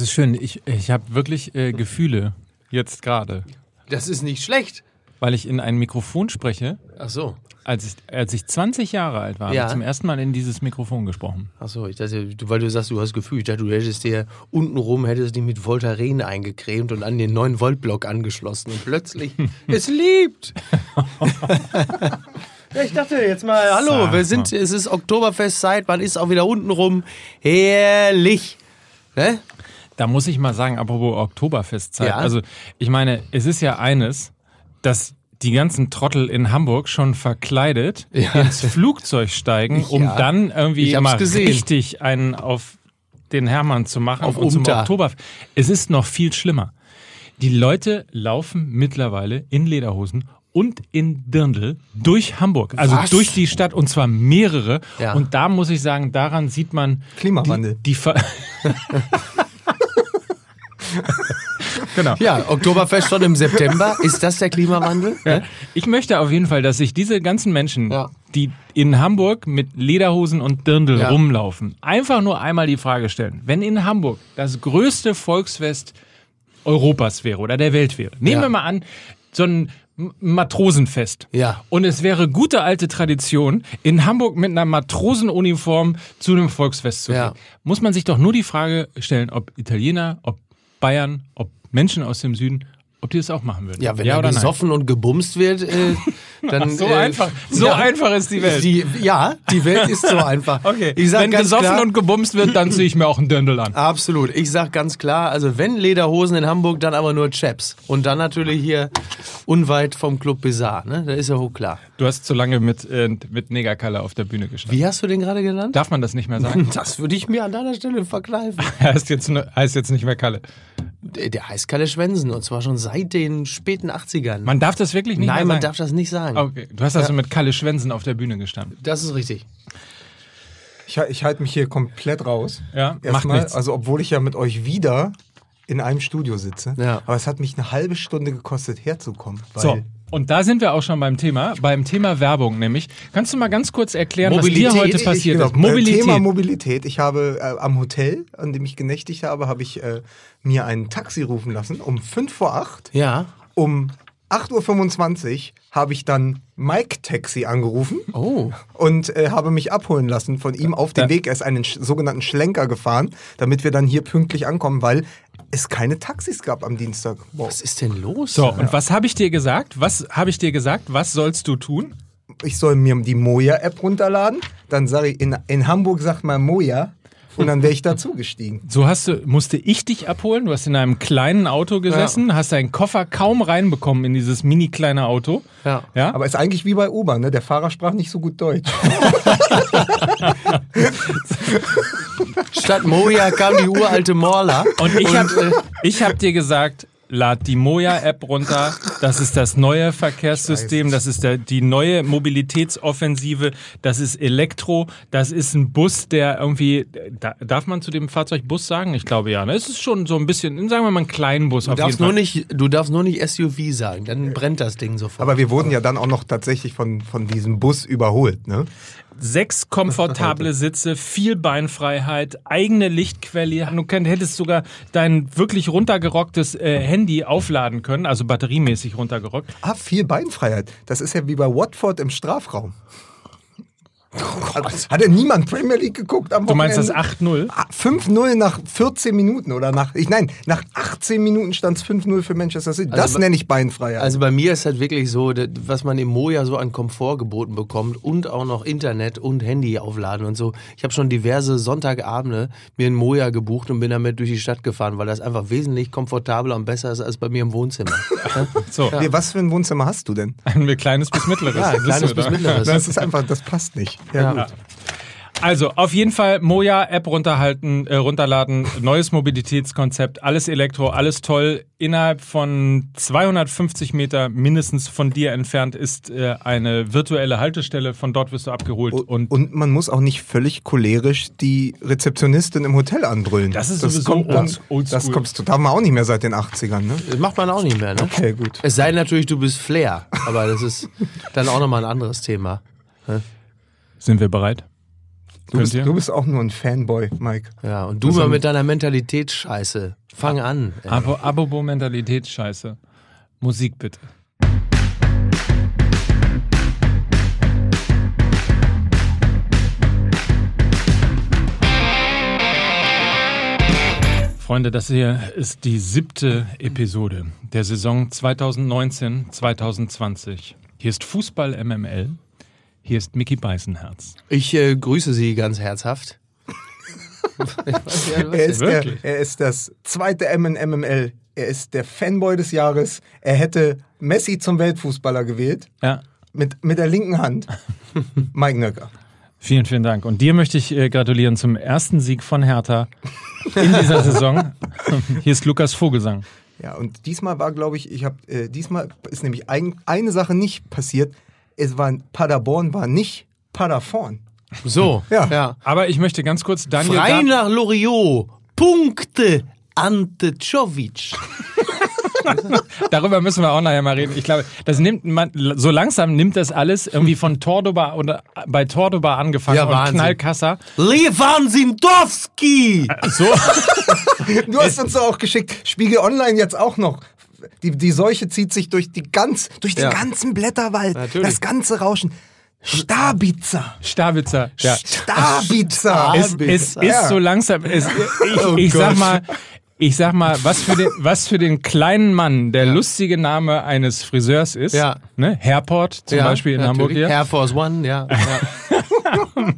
Das ist schön. Ich, ich habe wirklich äh, Gefühle jetzt gerade, Das ist nicht schlecht. weil ich in ein Mikrofon spreche. Ach so. Als ich, als ich 20 Jahre alt war, Ja. habe ich zum ersten Mal in dieses Mikrofon gesprochen. Ach so, ich dachte, weil du sagst, du hast Gefühl. Ich dachte, du hättest dir untenrum hättest dich mit Voltaren eingecremt und an den 9 Volt Block angeschlossen und plötzlich es liebt. ja, ich dachte jetzt mal, hallo, Sag wir sind, es ist Oktoberfestzeit, man ist auch wieder untenrum. Herrlich. Ne? Da muss ich mal sagen, apropos Oktoberfestzeit. Ja. Also, ich meine, es ist ja eines, dass die ganzen Trottel in Hamburg schon verkleidet Ja. ins Flugzeug steigen, um Ja. dann irgendwie mal gesehen. richtig einen auf den Hermann zu machen Auf und zum Unter. Oktober. Es ist noch viel schlimmer. Die Leute laufen mittlerweile in Lederhosen und in Dirndl durch Hamburg, also Was? durch die Stadt und zwar mehrere. Ja. Und da muss ich sagen, daran sieht man Klimawandel. Die, die genau. Ja, Oktoberfest schon im September. Ist das der Klimawandel? Ja. Ich möchte auf jeden Fall, dass sich diese ganzen Menschen, Ja. die in Hamburg mit Lederhosen und Dirndl Ja. rumlaufen, einfach nur einmal die Frage stellen, wenn in Hamburg das größte Volksfest Europas wäre oder der Welt wäre. Nehmen wir mal an, so ein Matrosenfest. Ja. Und es wäre gute alte Tradition, in Hamburg mit einer Matrosenuniform zu einem Volksfest zu gehen. Ja. Muss man sich doch nur die Frage stellen, ob Italiener, ob Bayern, ob Menschen aus dem Süden, ob die das auch machen würden. Ja, wenn ja oder nein? gesoffen und gebumst wird, äh, dann. So äh, einfach. So ja. einfach ist die Welt. Die, ja, die Welt ist so einfach. okay. Wenn ganz gesoffen klar, und gebumst wird, dann ziehe ich mir auch einen Dirndl an. Absolut. Ich sag ganz klar, also wenn Lederhosen in Hamburg, dann aber nur Chaps. Und dann natürlich hier unweit vom Club Bizarre, ne? Da ist ja hoch klar. Du hast zu lange mit, äh, mit Negerkalle auf der Bühne gestanden. Wie hast du den gerade genannt? Darf man das nicht mehr sagen? Das würde ich mir an deiner Stelle verkneifen. heißt, jetzt, heißt jetzt nicht mehr Kalle. Der heißt Kalle Schwensen und zwar schon seit den späten 80ern. Man darf das wirklich nicht Nein, man sagen? darf das nicht sagen. Okay. Du hast also mit Kalle Schwensen auf der Bühne gestanden. Das ist richtig. Ich, ich halte mich hier komplett raus. Ja, macht Erstmal, nichts. also obwohl ich ja mit euch wieder in einem Studio sitze. Ja. Aber es hat mich eine halbe Stunde gekostet, herzukommen. Weil So, und da sind wir auch schon beim Thema, beim Thema Werbung nämlich. Kannst du mal ganz kurz erklären, Mobilität. was dir heute Ich- passiert Genau, ist? Mobilität. Thema Mobilität. Ich habe äh, am Hotel, an dem ich genächtigt habe, habe ich äh, mir ein Taxi rufen lassen um 5 vor 8. Ja. Um 8.25 Uhr habe ich dann Mike Taxi angerufen Oh. und äh, habe mich abholen lassen von ihm auf dem Ja. Weg. Er ist einen sch sogenannten Schlenker gefahren, damit wir dann hier pünktlich ankommen, weil es keine Taxis gab am Dienstag. Was ist denn los? So, und was habe ich dir gesagt? Was habe ich dir gesagt? Was sollst du tun? Ich soll mir die Moja-App runterladen. Dann sage ich, in, in Hamburg sagt man Moja. Und dann wäre ich dazugestiegen. So hast du, musste ich dich abholen. Du hast in einem kleinen Auto gesessen, hast deinen Koffer kaum reinbekommen in dieses mini kleine Auto. Ja. Ja. Aber ist eigentlich wie bei Uber, ne? Der Fahrer sprach nicht so gut Deutsch. Statt Moja kam die uralte Morla. Und ich habe ich hab dir gesagt, lad die Moja-App runter. Das ist das neue Verkehrssystem. Das ist der, die neue Mobilitätsoffensive. Das ist Elektro. Das ist ein Bus, der irgendwie. Da, darf man zu dem Fahrzeug Bus sagen? Ich glaube ja. Ne? Es ist schon so ein bisschen, sagen wir mal, ein kleinen Bus Du auf jeden darfst, Fall. nur nicht, du darfst nur nicht SUV sagen, dann brennt das Ding sofort. Aber wir wurden ja dann auch noch tatsächlich von, von diesem Bus überholt, ne? Sechs komfortable Sitze, viel Beinfreiheit, eigene Lichtquelle. Du hättest sogar dein wirklich runtergerocktes äh, Handy aufladen können, also batteriemäßig runtergerockt. Ah, viel Beinfreiheit. Das ist ja wie bei Watford im Strafraum. Hat, hat ja niemand Premier League geguckt am Du meinst das Wochenende? 8-0? Ah, 5-0 nach 14 Minuten oder nach, ich, nein, nach 18 Minuten stand es 5-0 für Manchester City. Das Also, nenne ich Beinfreiheit. Also bei mir ist halt wirklich so, was man im Moja so an Komfort geboten bekommt und auch noch Internet und Handy aufladen und so. Ich habe schon diverse Sonntagabende mir ein Moja gebucht und bin damit durch die Stadt gefahren, weil das einfach wesentlich komfortabler und besser ist als bei mir im Wohnzimmer. So, Nee, was für ein Wohnzimmer hast du denn? ein kleines bis mittleres. Ja, kleines bis mittleres. Das ist einfach, das passt nicht. Ja, gut. Also, auf jeden Fall Moja-App runterhalten, äh, runterladen, neues Mobilitätskonzept, alles Elektro, alles toll. Innerhalb von 250 Meter mindestens von dir entfernt ist äh, eine virtuelle Haltestelle. Von dort wirst du abgeholt. Und, Und man muss auch nicht völlig cholerisch die Rezeptionistin im Hotel anbrüllen. Das ist sowieso kommt dann, old-. Das kommt, darf man auch nicht mehr seit den 80ern, ne? Das macht man auch nicht mehr, ne? Okay, gut. Es sei denn natürlich, du bist Flair, aber das ist dann auch nochmal ein anderes Thema. Sind wir bereit? Du bist, du bist auch nur ein Fanboy, Mike. Ja, und du mal mit deiner Mentalitätsscheiße. Fang an. Abobo Mentalitätsscheiße. Musik bitte. Freunde, das hier ist die siebte Episode der Saison 2019-2020. Hier ist Fußball MML. Hier ist Mickey Beißenherz. Ich äh, grüße Sie ganz herzhaft. Er ist, der, er ist das zweite M in MML. Er ist der Fanboy des Jahres. Er hätte Messi zum Weltfußballer gewählt. Ja, Mit, mit der linken Hand. Mike Nöcker. Vielen, vielen Dank. Und dir möchte ich äh, gratulieren zum ersten Sieg von Hertha in dieser Saison. Hier ist Lukas Vogelsang. Ja, und diesmal war, glaube ich, ich habe, äh, diesmal ist nämlich ein, eine Sache nicht passiert. Es war, Paderborn war nicht Paderborn. So, Ja. ja. Aber ich möchte ganz kurz Daniel. Frei nach Loriot. Punkte. Ante Czovic. Darüber müssen wir auch nachher mal reden. Ich glaube, das nimmt man, so langsam nimmt das alles irgendwie von Tordoba oder bei Tordoba angefangen Ja, und Wahnsinn. Knallkasser. Levan Sindowski. So, Du hast uns doch auch geschickt, Spiegel Online jetzt auch noch. Die, die Seuche zieht sich durch, die ganz, durch den Ja. ganzen Blätterwald, Natürlich. das ganze Rauschen. Stabitzer. Stabitzer. Ja. Stabitzer. Es, es Ja. ist so langsam. Es, ich, Oh ich sag mal, ich sag mal, was für den, was für den kleinen Mann der lustige Name eines Friseurs ist. Ja. Ne? Herport zum Ja, Beispiel in Hamburg natürlich. hier. Air Force One, ja. ja.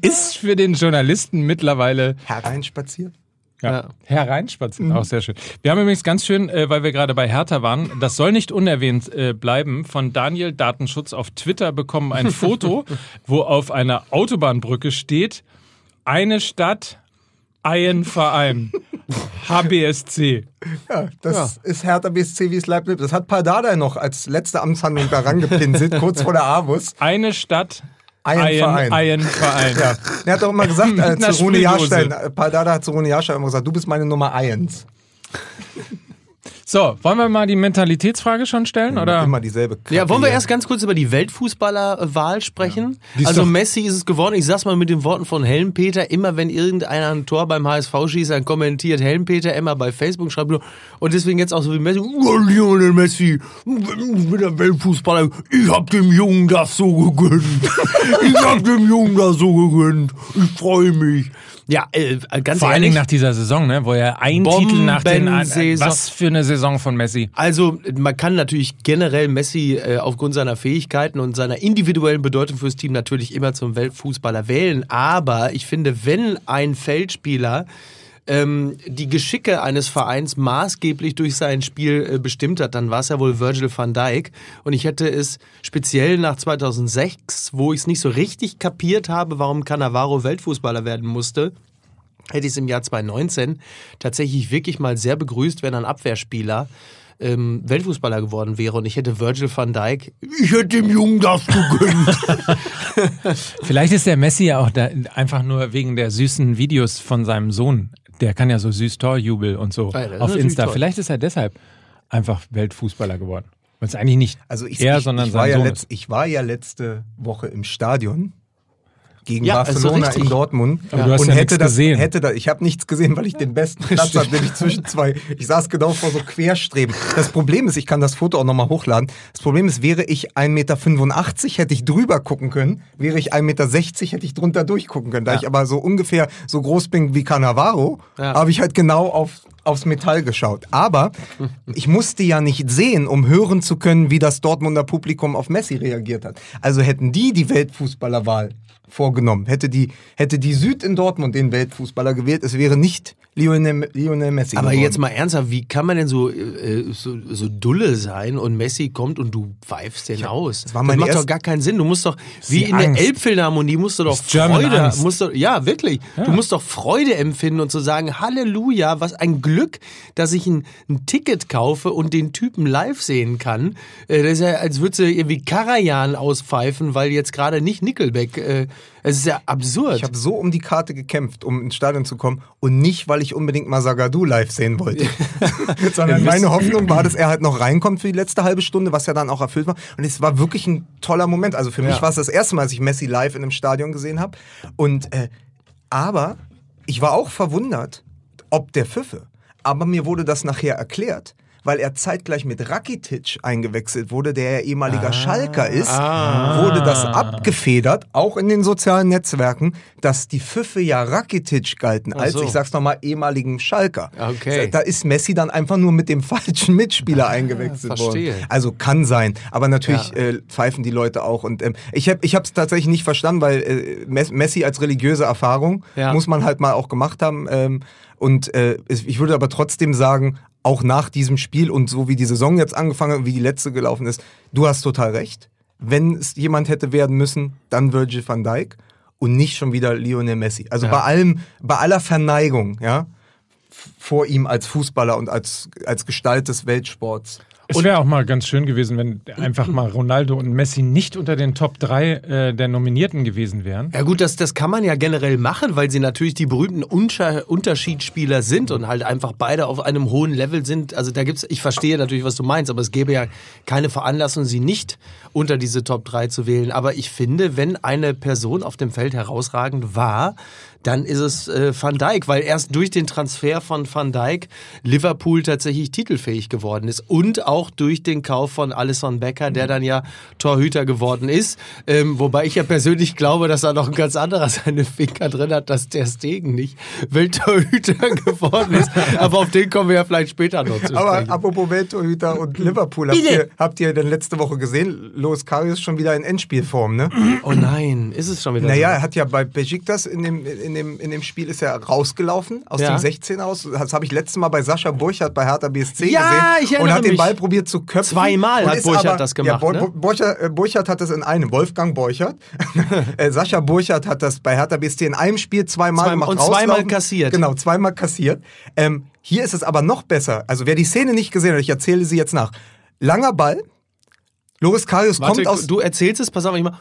Ist für den Journalisten mittlerweile Hereinspaziert. Ja. Ja. Hereinspazieren, auch sehr schön. Wir haben übrigens ganz schön, äh, weil wir gerade bei Hertha waren, das soll nicht unerwähnt äh, bleiben, von Daniel Datenschutz auf Twitter bekommen ein Foto, wo auf einer Autobahnbrücke steht, eine Stadt, ein Verein. HBSC. Ja, das ist Hertha BSC, wie es lebt. Das hat Pardada noch als letzte Amtshandlung da rangepinselt, kurz vor der Avus. Eine Stadt, Ein ein Verein. Ein Verein. Ja. Er hat doch immer gesagt, äh, zu Rune. Jahrstein, äh, Pardada hat zu Rune Jahrstein immer gesagt, du bist meine Nummer eins. So, wollen wir mal die Mentalitätsfrage schon stellen? Oder? Immer dieselbe Kacke Ja, wollen wir erst ganz kurz über die Weltfußballerwahl sprechen? Ist Also doch- Messi ist es geworden. Ich sag's mal mit den Worten von Helmpeter. Immer wenn irgendeiner ein Tor beim HSV schießt, dann kommentiert Helmpeter immer bei Facebook, schreibt nur, und deswegen jetzt auch so wie Messi, "Oh, Lionel Messi, mit der Weltfußballer, ich hab dem Jungen das so gegönnt. Ich hab dem Jungen das so gegönnt. Ich freue mich. Ja, äh, ganz Vor allen ehrlich. Dingen nach dieser Saison, ne, wo er ein Titel nach den an- Bombensaison. Was für eine Saison von Messi. Also man kann natürlich generell Messi äh, aufgrund seiner Fähigkeiten und seiner individuellen Bedeutung fürs Team natürlich immer zum Weltfußballer wählen. Aber ich finde, wenn ein Feldspieler ähm, die Geschicke eines Vereins maßgeblich durch sein Spiel äh, bestimmt hat, dann war es ja wohl Virgil van Dijk. Und ich hätte es speziell nach 2006, wo ich es nicht so richtig kapiert habe, warum Cannavaro Weltfußballer werden musste, hätte ich es im Jahr 2019 tatsächlich wirklich mal sehr begrüßt, wenn ein Abwehrspieler ähm, Weltfußballer geworden wäre und ich hätte Virgil van Dijk, ich hätte dem Jungen das gegönnt. Vielleicht ist der Messi ja auch da einfach nur wegen der süßen Videos von seinem Sohn. Der kann ja so süß Torjubel und so Ja, das ist auf Insta. toll. Vielleicht ist er deshalb einfach Weltfußballer geworden. Weil es eigentlich nicht Also ich, er, ich, sondern ich, war sein ja Sohn letzt, ist. ich war ja letzte Woche im Stadion gegen Ja, also Barcelona in Dortmund Aber du hast und ja hätte das gesehen. hätte da ich habe nichts gesehen, weil ich den besten Platz hatte, nämlich zwischen zwei. Ich saß genau vor so Querstreben. Das Problem ist, ich kann das Foto auch nochmal hochladen. Das Problem ist, wäre ich 1,85 Meter, hätte ich drüber gucken können. Wäre ich 1,60 Meter, hätte ich drunter durchgucken können. Da ich aber so ungefähr so groß bin wie Cannavaro, Ja. habe ich halt genau auf aufs Metall geschaut. Aber ich musste ja nicht sehen, um hören zu können, wie das Dortmunder Publikum auf Messi reagiert hat. Also hätten die die Weltfußballerwahl vorgenommen, hätte die, hätte die Süd in Dortmund den Weltfußballer gewählt, es wäre nicht Lionel, Lionel Messi Aber geworden. jetzt mal ernsthaft, wie kann man denn so, äh, so, so dulle sein und Messi kommt und du pfeifst den aus? Das, war meine macht doch gar keinen Sinn. Du musst doch, wie in Angst. der Elbphilharmonie, musst du doch Das Freude, musst du, ja wirklich, du musst doch Freude empfinden und zu sagen, Halleluja, was ein Glück, dass ich ein, ein Ticket kaufe und den Typen live sehen kann. Äh, das ist ja, als würdest du irgendwie Karajan auspfeifen, weil jetzt gerade nicht Nickelback äh, Es ist ja absurd. Ich habe so um die Karte gekämpft, um ins Stadion zu kommen und nicht, weil ich unbedingt mal Sagadu live sehen wollte. Sondern meine Hoffnung war, dass er halt noch reinkommt für die letzte halbe Stunde, was ja dann auch erfüllt war. Und es war wirklich ein toller Moment. Also für mich Ja. war es das erste Mal, dass ich Messi live in einem Stadion gesehen habe. Und äh, aber ich war auch verwundert, ob der Pfiffe. Aber mir wurde das nachher erklärt. Weil er zeitgleich mit Rakitic eingewechselt wurde, der ja ehemaliger Schalker ist, wurde das abgefedert, auch in den sozialen Netzwerken, dass die Pfiffe ja Rakitic galten, als, so. ich sag's nochmal, ehemaligen Schalker. Okay. Da ist Messi dann einfach nur mit dem falschen Mitspieler eingewechselt Ah, verstehe. worden. Also kann sein. Aber natürlich Ja. äh, pfeifen die Leute auch. Und ähm, ich habe ich es tatsächlich nicht verstanden, weil äh, Mes- Messi als religiöse Erfahrung Ja. muss man halt mal auch gemacht haben. Ähm, und äh, ich würde aber trotzdem sagen, auch nach diesem Spiel und so wie die Saison jetzt angefangen hat und wie die letzte gelaufen ist, du hast total recht. Wenn es jemand hätte werden müssen, dann Virgil van Dijk und nicht schon wieder Lionel Messi. Also Ja. bei allem, bei aller Verneigung, ja, vor ihm als Fußballer und als, als Gestalt des Weltsports. Es wäre auch mal ganz schön gewesen, wenn einfach mal Ronaldo und Messi nicht unter den Top 3 äh, der Nominierten gewesen wären. Ja gut, das, das kann man ja generell machen, weil sie natürlich die berühmten Unscha Unterschiedsspieler sind und halt einfach beide auf einem hohen Level sind. Also da gibt's, ich verstehe natürlich, was du meinst, aber es gäbe ja keine Veranlassung, sie nicht unter diese Top 3 zu wählen. Aber ich finde, wenn eine Person auf dem Feld herausragend war, dann ist es äh, Van Dijk, weil erst durch den Transfer von Van Dijk Liverpool tatsächlich titelfähig geworden ist und auch durch den Kauf von Alisson Becker, der dann ja Torhüter geworden ist. Ähm, wobei ich ja persönlich glaube, dass da noch ein ganz anderer seine Finger drin hat, dass der Stegen nicht Welttorhüter geworden ist. Aber auf den kommen wir ja vielleicht später noch zu Aber sprechen. apropos Welttorhüter und Liverpool, habt ihr, habt ihr denn letzte Woche gesehen? Lois Karius schon wieder in Endspielform, ne? Oh nein, ist es schon wieder Naja, so? er hat ja bei Besiktas in dem, in dem, in dem Spiel ist er rausgelaufen aus Ja. dem 16 aus. Das habe ich letztes Mal bei Sascha Burchardt bei Hertha BSC Ja, gesehen. ich erinnere Und hat den mich. Ball probiert zu köpfen. Zweimal hat Burchardt das gemacht, Ja, ne? Burchardt, äh, Burchardt hat das in einem, Wolfgang Burchardt. Äh, Sascha Burchardt hat das bei Hertha BSC in einem Spiel zweimal Zweimal- gemacht. und zweimal kassiert. Genau, zweimal kassiert. Ähm, hier ist es aber noch besser. Also wer die Szene nicht gesehen hat, ich erzähle sie jetzt nach. Langer Ball. Loris Karius Warte, kommt aus... du erzählst es, pass auf, ich mach.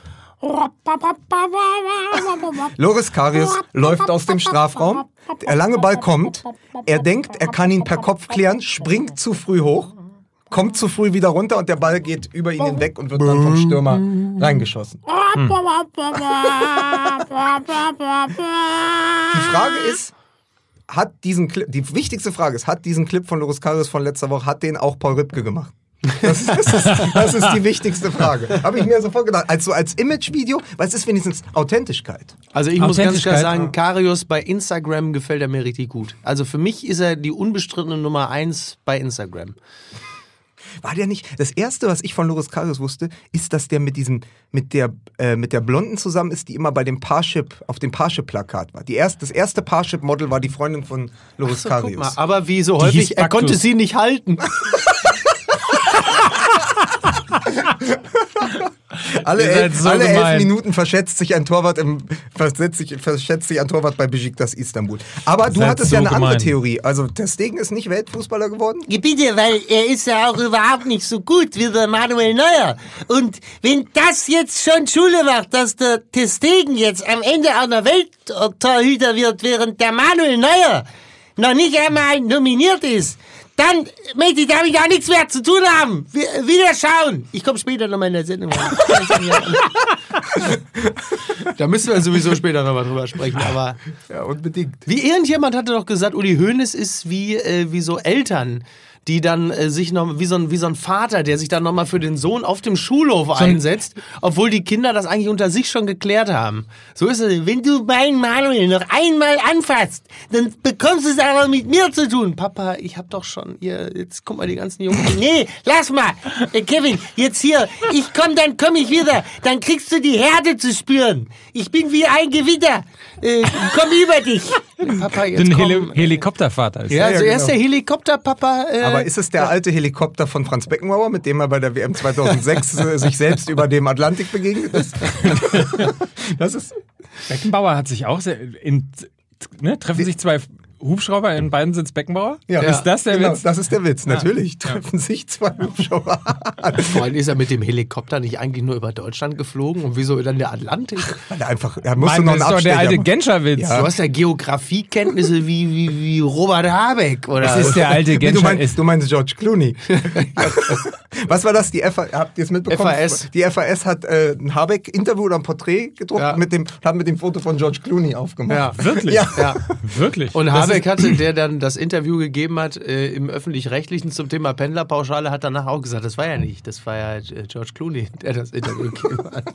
Loris Karius läuft aus dem Strafraum. Der lange Ball kommt. Er denkt, er kann ihn per Kopf klären, springt zu früh hoch, kommt zu früh wieder runter und der Ball geht über ihn hinweg und wird dann vom Stürmer reingeschossen. Die Frage ist, hat diesen Clip, die wichtigste Frage ist, hat diesen Clip von Loris Karius von letzter Woche, hat den auch Paul Ripke gemacht? Das ist, das, ist, das ist die wichtigste Frage. Habe ich mir sofort gedacht. Als, so als Imagevideo, weil es ist wenigstens Authentischkeit. Also ich muss ganz klar sagen, Karius bei Instagram gefällt er mir richtig gut. Also für mich ist er die unbestrittene Nummer eins bei Instagram. War der nicht? Das erste, was ich von Loris Karius wusste, ist, dass der mit diesem, mit der, äh, mit der Blonden zusammen ist, die immer bei dem Parship, auf dem Parship-Plakat war. Die erst, das erste Parship-Model war die Freundin von Loris So, Karius. mal, aber wie so häufig, er konnte sie nicht halten. Alle, elf, so alle elf. Minuten verschätzt sich ein Torwart im, verschätzt sich, verschätzt sich ein Torwart bei Besiktas Istanbul. Aber du hattest so ja eine andere gemein. Theorie. Also der Stegen ist nicht Weltfußballer geworden? Bitte, weil er ist ja auch überhaupt nicht so gut wie der Manuel Neuer. Und wenn das jetzt schon Schule macht, dass der Testegen jetzt am Ende auch noch Welttorhüter wird, während der Manuel Neuer noch nicht einmal nominiert ist, dann möchte ich damit auch nichts mehr zu tun haben. Wir, wieder schauen. Ich komme später nochmal in der Sendung. Da müssen wir sowieso später nochmal drüber sprechen. Aber Ja, unbedingt. wie irgendjemand hatte doch gesagt, Uli Hoeneß ist wie, äh, wie so Eltern, die dann äh, sich noch, wie so, ein, wie so ein Vater, der sich dann nochmal für den Sohn auf dem Schulhof einsetzt, obwohl die Kinder das eigentlich unter sich schon geklärt haben. So ist es. Wenn du meinen Manuel noch einmal anfasst, dann bekommst du es aber mit mir zu tun. Papa, ich hab doch schon, ihr, jetzt guck mal die ganzen Jungs. Nee, lass mal. Äh, Kevin, jetzt hier. Ich komm, dann komm ich wieder. Dann kriegst du die Härte zu spüren. Ich bin wie ein Gewitter. Äh, komm über dich. Papa, jetzt komm. Heli Helikoptervater ist. Ja, also Ja, er ist der Helikopterpapa. Äh, Aber ist es der alte Helikopter von Franz Beckenbauer, mit dem er bei der WM 2006 äh, sich selbst über dem Atlantik begegnet ist? Das ist Beckenbauer hat sich auch sehr, in, ne, treffen sich zwei Hubschrauber in beiden Sitz Beckenbauer? Ja. Ist das der genau, Witz? Das ist der Witz. Natürlich treffen sich zwei Hubschrauber. Vor allem ist er mit dem Helikopter nicht eigentlich nur über Deutschland geflogen und wieso dann der Atlantik? Weil er einfach, er musste Mann, noch das einen ist doch der alte. Genscher-Witz. Ja. Du hast ja Geografiekenntnisse wie, wie, wie Robert Habeck, oder? Das ist der alte Nee, du, Genscher. meinst, du meinst George Clooney. Was war das? Die FA, habt ihr es mitbekommen? FAS. Die FAS hat äh, ein Habeck-Interview oder ein Porträt gedruckt Ja. mit dem, hat mit dem Foto von George Clooney aufgemacht. Ja. wirklich? Ja. ja. Wirklich. Und Das Habeck hatte, der dann das Interview gegeben hat äh, im Öffentlich-Rechtlichen zum Thema Pendlerpauschale, hat danach auch gesagt, das war ja nicht, das war ja äh, George Clooney, der das Interview gegeben hat.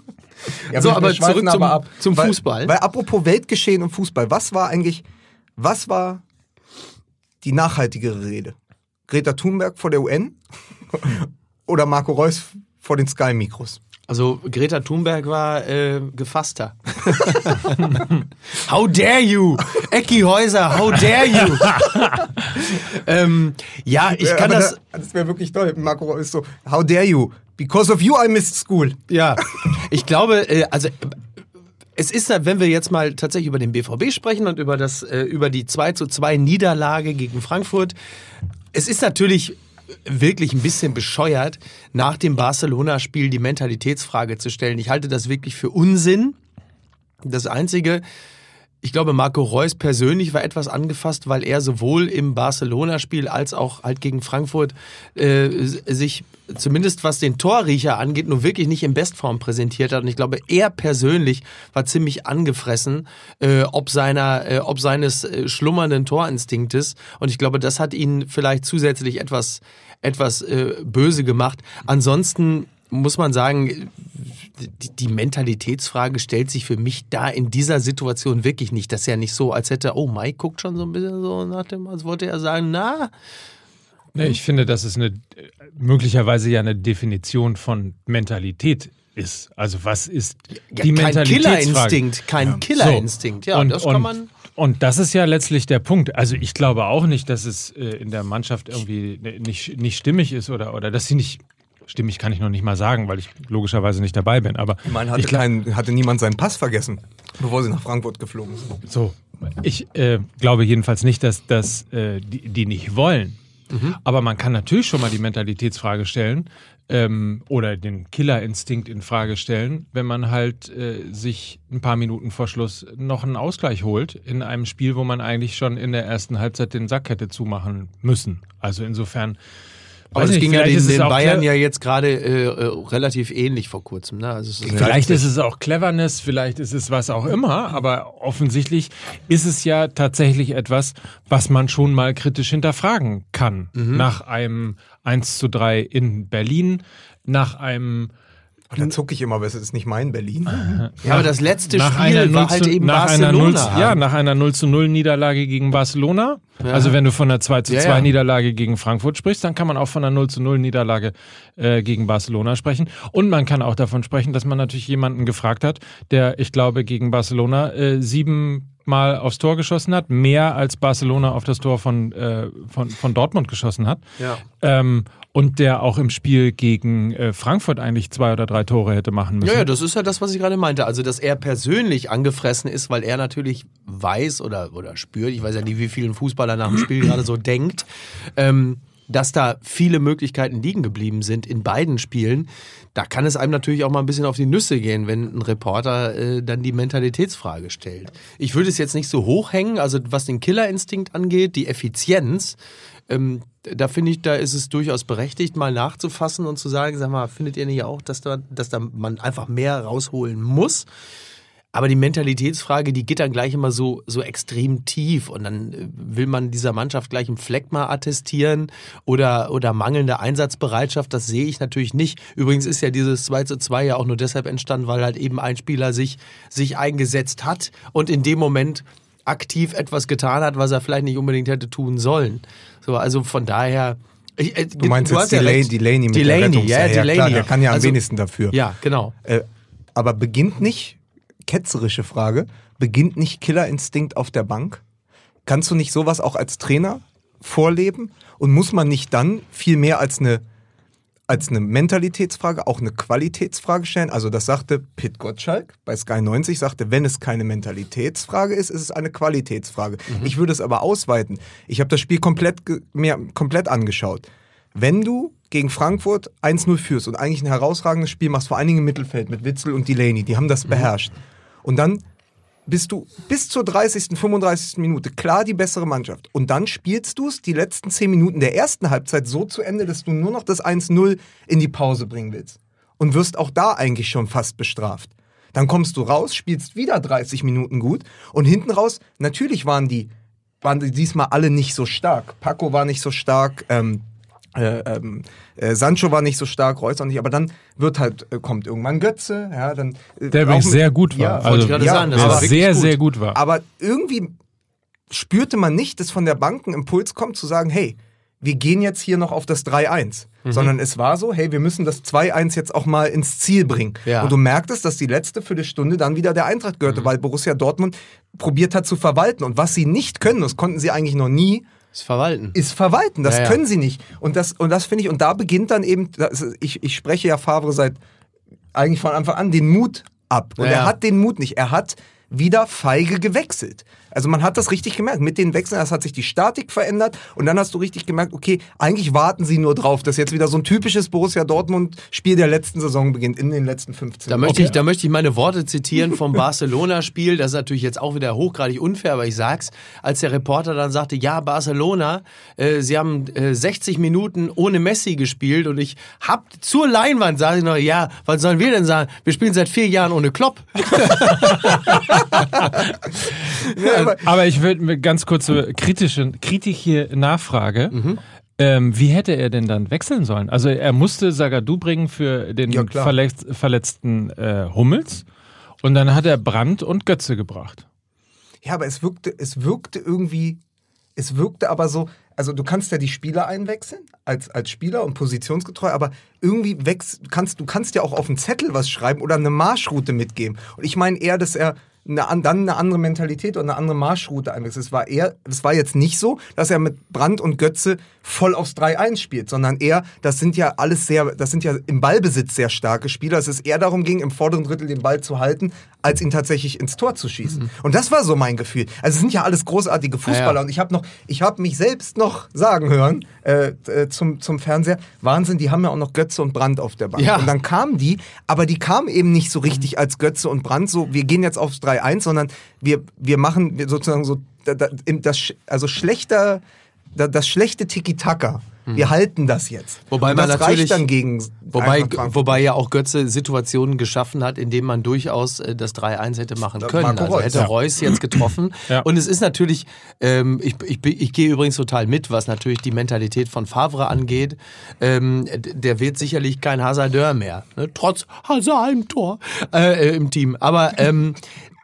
Ja, So, aber zurück zum- aber ab. zum weil, Fußball. Weil apropos Weltgeschehen und Fußball, was war eigentlich, was war die nachhaltigere Rede? Greta Thunberg vor der UN oder Marco Reus vor den Sky-Mikros? Also Greta Thunberg war äh, gefasster. how dare you? Ecki Häuser, how dare you? ähm, ja, ich kann aber das. Da, das wäre wirklich toll. Marco Reus so, how dare you? Because of you I missed school. Ja, ich glaube, äh, also es ist, ja, wenn wir jetzt mal tatsächlich über den BVB sprechen und über das, äh, über die 2 zu 2 Niederlage gegen Frankfurt, es ist natürlich wirklich ein bisschen bescheuert, nach dem Barcelona-Spiel die Mentalitätsfrage zu stellen. Ich halte das wirklich für Unsinn. Das Einzige, ich glaube, Marco Reus persönlich war etwas angefasst, weil er sowohl im Barcelona-Spiel als auch halt gegen Frankfurt äh, sich zumindest was den Torriecher angeht, nur wirklich nicht in Bestform präsentiert hat. Und ich glaube, er persönlich war ziemlich angefressen, äh, ob seiner, äh, ob seines äh, schlummernden Torinstinktes. Und ich glaube, das hat ihn vielleicht zusätzlich etwas, etwas äh, böse gemacht. Ansonsten muss man sagen, die, Mentalitätsfrage stellt sich für mich da in dieser Situation wirklich nicht. Das ist ja nicht so, als hätte, oh, Mike guckt schon so ein bisschen so nach dem, als wollte er sagen, na, Nee, ich finde, dass es eine äh, möglicherweise ja eine Definition von Mentalität ist. Also was ist ja, die kein Mentalitätsfrage? Killerinstinkt, kein Killerinstinkt. Ja, und, das kann man. Und das ist ja letztlich der Punkt. Also ich glaube auch nicht, dass es äh, in der Mannschaft irgendwie ne- nicht, nicht stimmig ist oder, oder dass sie nicht stimmig kann ich noch nicht mal sagen, weil ich logischerweise nicht dabei bin. Aber Ich meine, hatte, ich glaub- kein, hatte niemand seinen Pass vergessen, bevor sie nach Frankfurt geflogen sind. So, ich äh, glaube jedenfalls nicht, dass, dass äh, die, die nicht wollen. Aber man kann natürlich schon mal die Mentalitätsfrage stellen ähm, oder den Killerinstinkt in Frage stellen, wenn man halt äh, sich ein paar Minuten vor Schluss noch einen Ausgleich holt in einem Spiel, wo man eigentlich schon in der ersten Halbzeit den Sack hätte zumachen müssen. Also insofern. Aber nicht, ging ja den, es den Bayern ja jetzt gerade äh, äh, relativ ähnlich vor kurzem. Ne? Also es ist Vielleicht ist es auch Cleverness, vielleicht ist es was auch immer, aber offensichtlich ist es ja tatsächlich etwas, was man schon mal kritisch hinterfragen kann. Nach einem 1 zu 3 in Berlin, nach einem Und da zucke ich immer, aber es ist nicht mein Berlin. ja, aber das letzte nach Spiel 0 war halt zu, eben nach einer 0 Barcelona. zu, ja, nach einer 0 zu 0 Niederlage gegen Barcelona. Also wenn du von einer 2 zu Ja, 2 ja. Niederlage gegen Frankfurt sprichst, dann kann man auch von einer 0 zu 0 Niederlage äh, gegen Barcelona sprechen. Und man kann auch davon sprechen, dass man natürlich jemanden gefragt hat, der, ich glaube, gegen Barcelona äh, sieben Mal aufs Tor geschossen hat, mehr als Barcelona auf das Tor von, äh, von, von Dortmund geschossen hat. Ja. Ähm, und der auch im Spiel gegen äh, Frankfurt eigentlich zwei oder drei Tore hätte machen müssen. Ja, ja, das ist ja das, was ich gerade meinte. Also, dass er persönlich angefressen ist, weil er natürlich weiß oder, oder spürt, ich weiß ja nicht, wie vielen Fußballer nach dem Spiel gerade so denkt, ähm, dass da viele Möglichkeiten liegen geblieben sind in beiden Spielen. Da kann es einem natürlich auch mal ein bisschen auf die Nüsse gehen, wenn ein Reporter äh, dann die Mentalitätsfrage stellt. Ich würde es jetzt nicht so hochhängen, also was den Killerinstinkt angeht, die Effizienz, ähm, da finde ich, da ist es durchaus berechtigt, mal nachzufassen und zu sagen, sag mal, findet ihr nicht auch, dass da, dass da man einfach mehr rausholen muss? Aber die Mentalitätsfrage, die geht dann gleich immer so, so extrem tief und dann äh, will man dieser Mannschaft gleich einen Fleck mal attestieren oder, oder mangelnde Einsatzbereitschaft, das sehe ich natürlich nicht. Übrigens ist ja dieses 2 zu 2 ja auch nur deshalb entstanden, weil halt eben ein Spieler sich, sich eingesetzt hat und in dem Moment aktiv etwas getan hat, was er vielleicht nicht unbedingt hätte tun sollen. So, also von daher. Ich, äh, Du meinst hast jetzt ja Delay, recht. Delaney mit der Delaney, Rettungs- ja, Delaney. klar, der kann ja am Also- wenigsten dafür. Ja, genau. Äh, aber beginnt nicht, ketzerische Frage, beginnt nicht Killerinstinkt auf der Bank? Kannst du nicht sowas auch als Trainer vorleben? Und muss man nicht dann viel mehr als eine, als eine Mentalitätsfrage auch eine Qualitätsfrage stellen. Also das sagte Pit Gottschalk bei Sky 90, sagte, wenn es keine Mentalitätsfrage ist, ist es eine Qualitätsfrage. Ich würde es aber ausweiten. Ich habe das Spiel komplett, mir komplett angeschaut. Wenn du gegen Frankfurt 1-0 führst und eigentlich ein herausragendes Spiel machst, vor allen Dingen im Mittelfeld mit Witzel und Delaney, die haben das beherrscht. Und dann bist du bis zur 30., 35. Minute klar die bessere Mannschaft. Und dann spielst du es die letzten 10 Minuten der ersten Halbzeit so zu Ende, dass du nur noch das 1-0 in die Pause bringen willst. Und wirst auch da eigentlich schon fast bestraft. Dann kommst du raus, spielst wieder 30 Minuten gut und hinten raus, natürlich waren die, waren die diesmal alle nicht so stark. Paco war nicht so stark, ähm, äh, ähm, äh, Sancho war nicht so stark, Reus auch nicht, aber dann wird halt, äh, kommt irgendwann Götze, ja, dann. Äh, Der mit- sehr gut war. Ja, also, wollte ich gerade ja, sagen, das der war wirklich sehr, gut. sehr gut war. aber irgendwie spürte man nicht, dass von der Bank ein Impuls kommt, zu sagen, hey, wir gehen jetzt hier noch auf das 3-1. Mhm. Sondern es war so, hey, wir müssen das 2-1 jetzt auch mal ins Ziel bringen. Ja. Und du merktest, dass die letzte Viertelstunde dann wieder der Eintracht gehörte, Mhm. weil Borussia Dortmund probiert hat zu verwalten. Und was sie nicht können, das konnten sie eigentlich noch nie, Das Verwalten. ist verwalten. Das Ja, ja. können sie nicht. Und das, und das finde ich, und da beginnt dann eben, ist- ich, ich spreche ja Favre seit eigentlich von Anfang an den Mut ab. Und Ja, er hat den Mut nicht. Er hat wieder feige gewechselt. Also man hat das richtig gemerkt. Mit den Wechseln, das hat sich die Statik verändert und dann hast du richtig gemerkt, okay, eigentlich warten sie nur drauf, dass jetzt wieder so ein typisches Borussia Dortmund-Spiel der letzten Saison beginnt, in den letzten 15 Da möchte, Okay. ich, da möchte ich meine Worte zitieren vom Barcelona-Spiel. Das ist natürlich jetzt auch wieder hochgradig unfair, aber ich sag's. Als der Reporter dann sagte, ja, Barcelona, äh, sie haben äh, 60 Minuten ohne Messi gespielt und ich hab zur Leinwand, sage ich noch, ja, was sollen wir denn sagen? Wir spielen seit vier Jahren ohne Klopp. Ja, aber Aber ich würde mir ganz kurz so kritische, kritische Nachfrage. Mhm. Ähm, wie hätte er denn dann wechseln sollen? Also er musste Sagadu bringen für den Ja, verletz verletzten äh, Hummels und dann hat er Brandt und Götze gebracht. Ja, aber es wirkte, es wirkte irgendwie, es wirkte aber so, also du kannst ja die Spieler einwechseln als, als Spieler und positionsgetreu, aber irgendwie wächst, kannst, du kannst ja auch auf einen Zettel was schreiben oder eine Marschroute mitgeben. Und ich meine eher, dass er eine, an- dann eine andere Mentalität und eine andere Marschroute einwechselt. Es war eher, es war jetzt nicht so, dass er mit Brandt und Götze voll aufs 3-1 spielt, sondern eher, das sind ja alles sehr, das sind ja im Ballbesitz sehr starke Spieler. dass Es eher darum ging, im vorderen Drittel den Ball zu halten, als ihn tatsächlich ins Tor zu schießen. Und das war so mein Gefühl. Also es sind ja alles großartige Fußballer Ja, ja. und ich habe noch, ich habe mich selbst noch sagen hören äh, äh, zum, zum Fernseher, Wahnsinn, die haben ja auch noch Götze und Brandt auf der Bank. Ja. Und dann kamen die, aber die kamen eben nicht so richtig als Götze und Brandt, so wir gehen jetzt aufs 3-1, sondern wir, wir machen sozusagen so da, das, also schlechter, das schlechte Tiki-Taka. Wir halten das jetzt. Mhm. Wobei und man das natürlich- dann gegen Wobei, wobei ja auch Götze Situationen geschaffen hat, in denen man durchaus äh, das 3-1 hätte machen können. Marco also Reus. hätte Ja. Reus jetzt getroffen. Ja. Und es ist natürlich, ähm, ich, ich, ich gehe übrigens total mit, was natürlich die Mentalität von Favre angeht. Ähm, der wird sicherlich kein Hasardeur mehr, ne? trotz Hazard im Tor äh, äh, im Team. Aber ähm,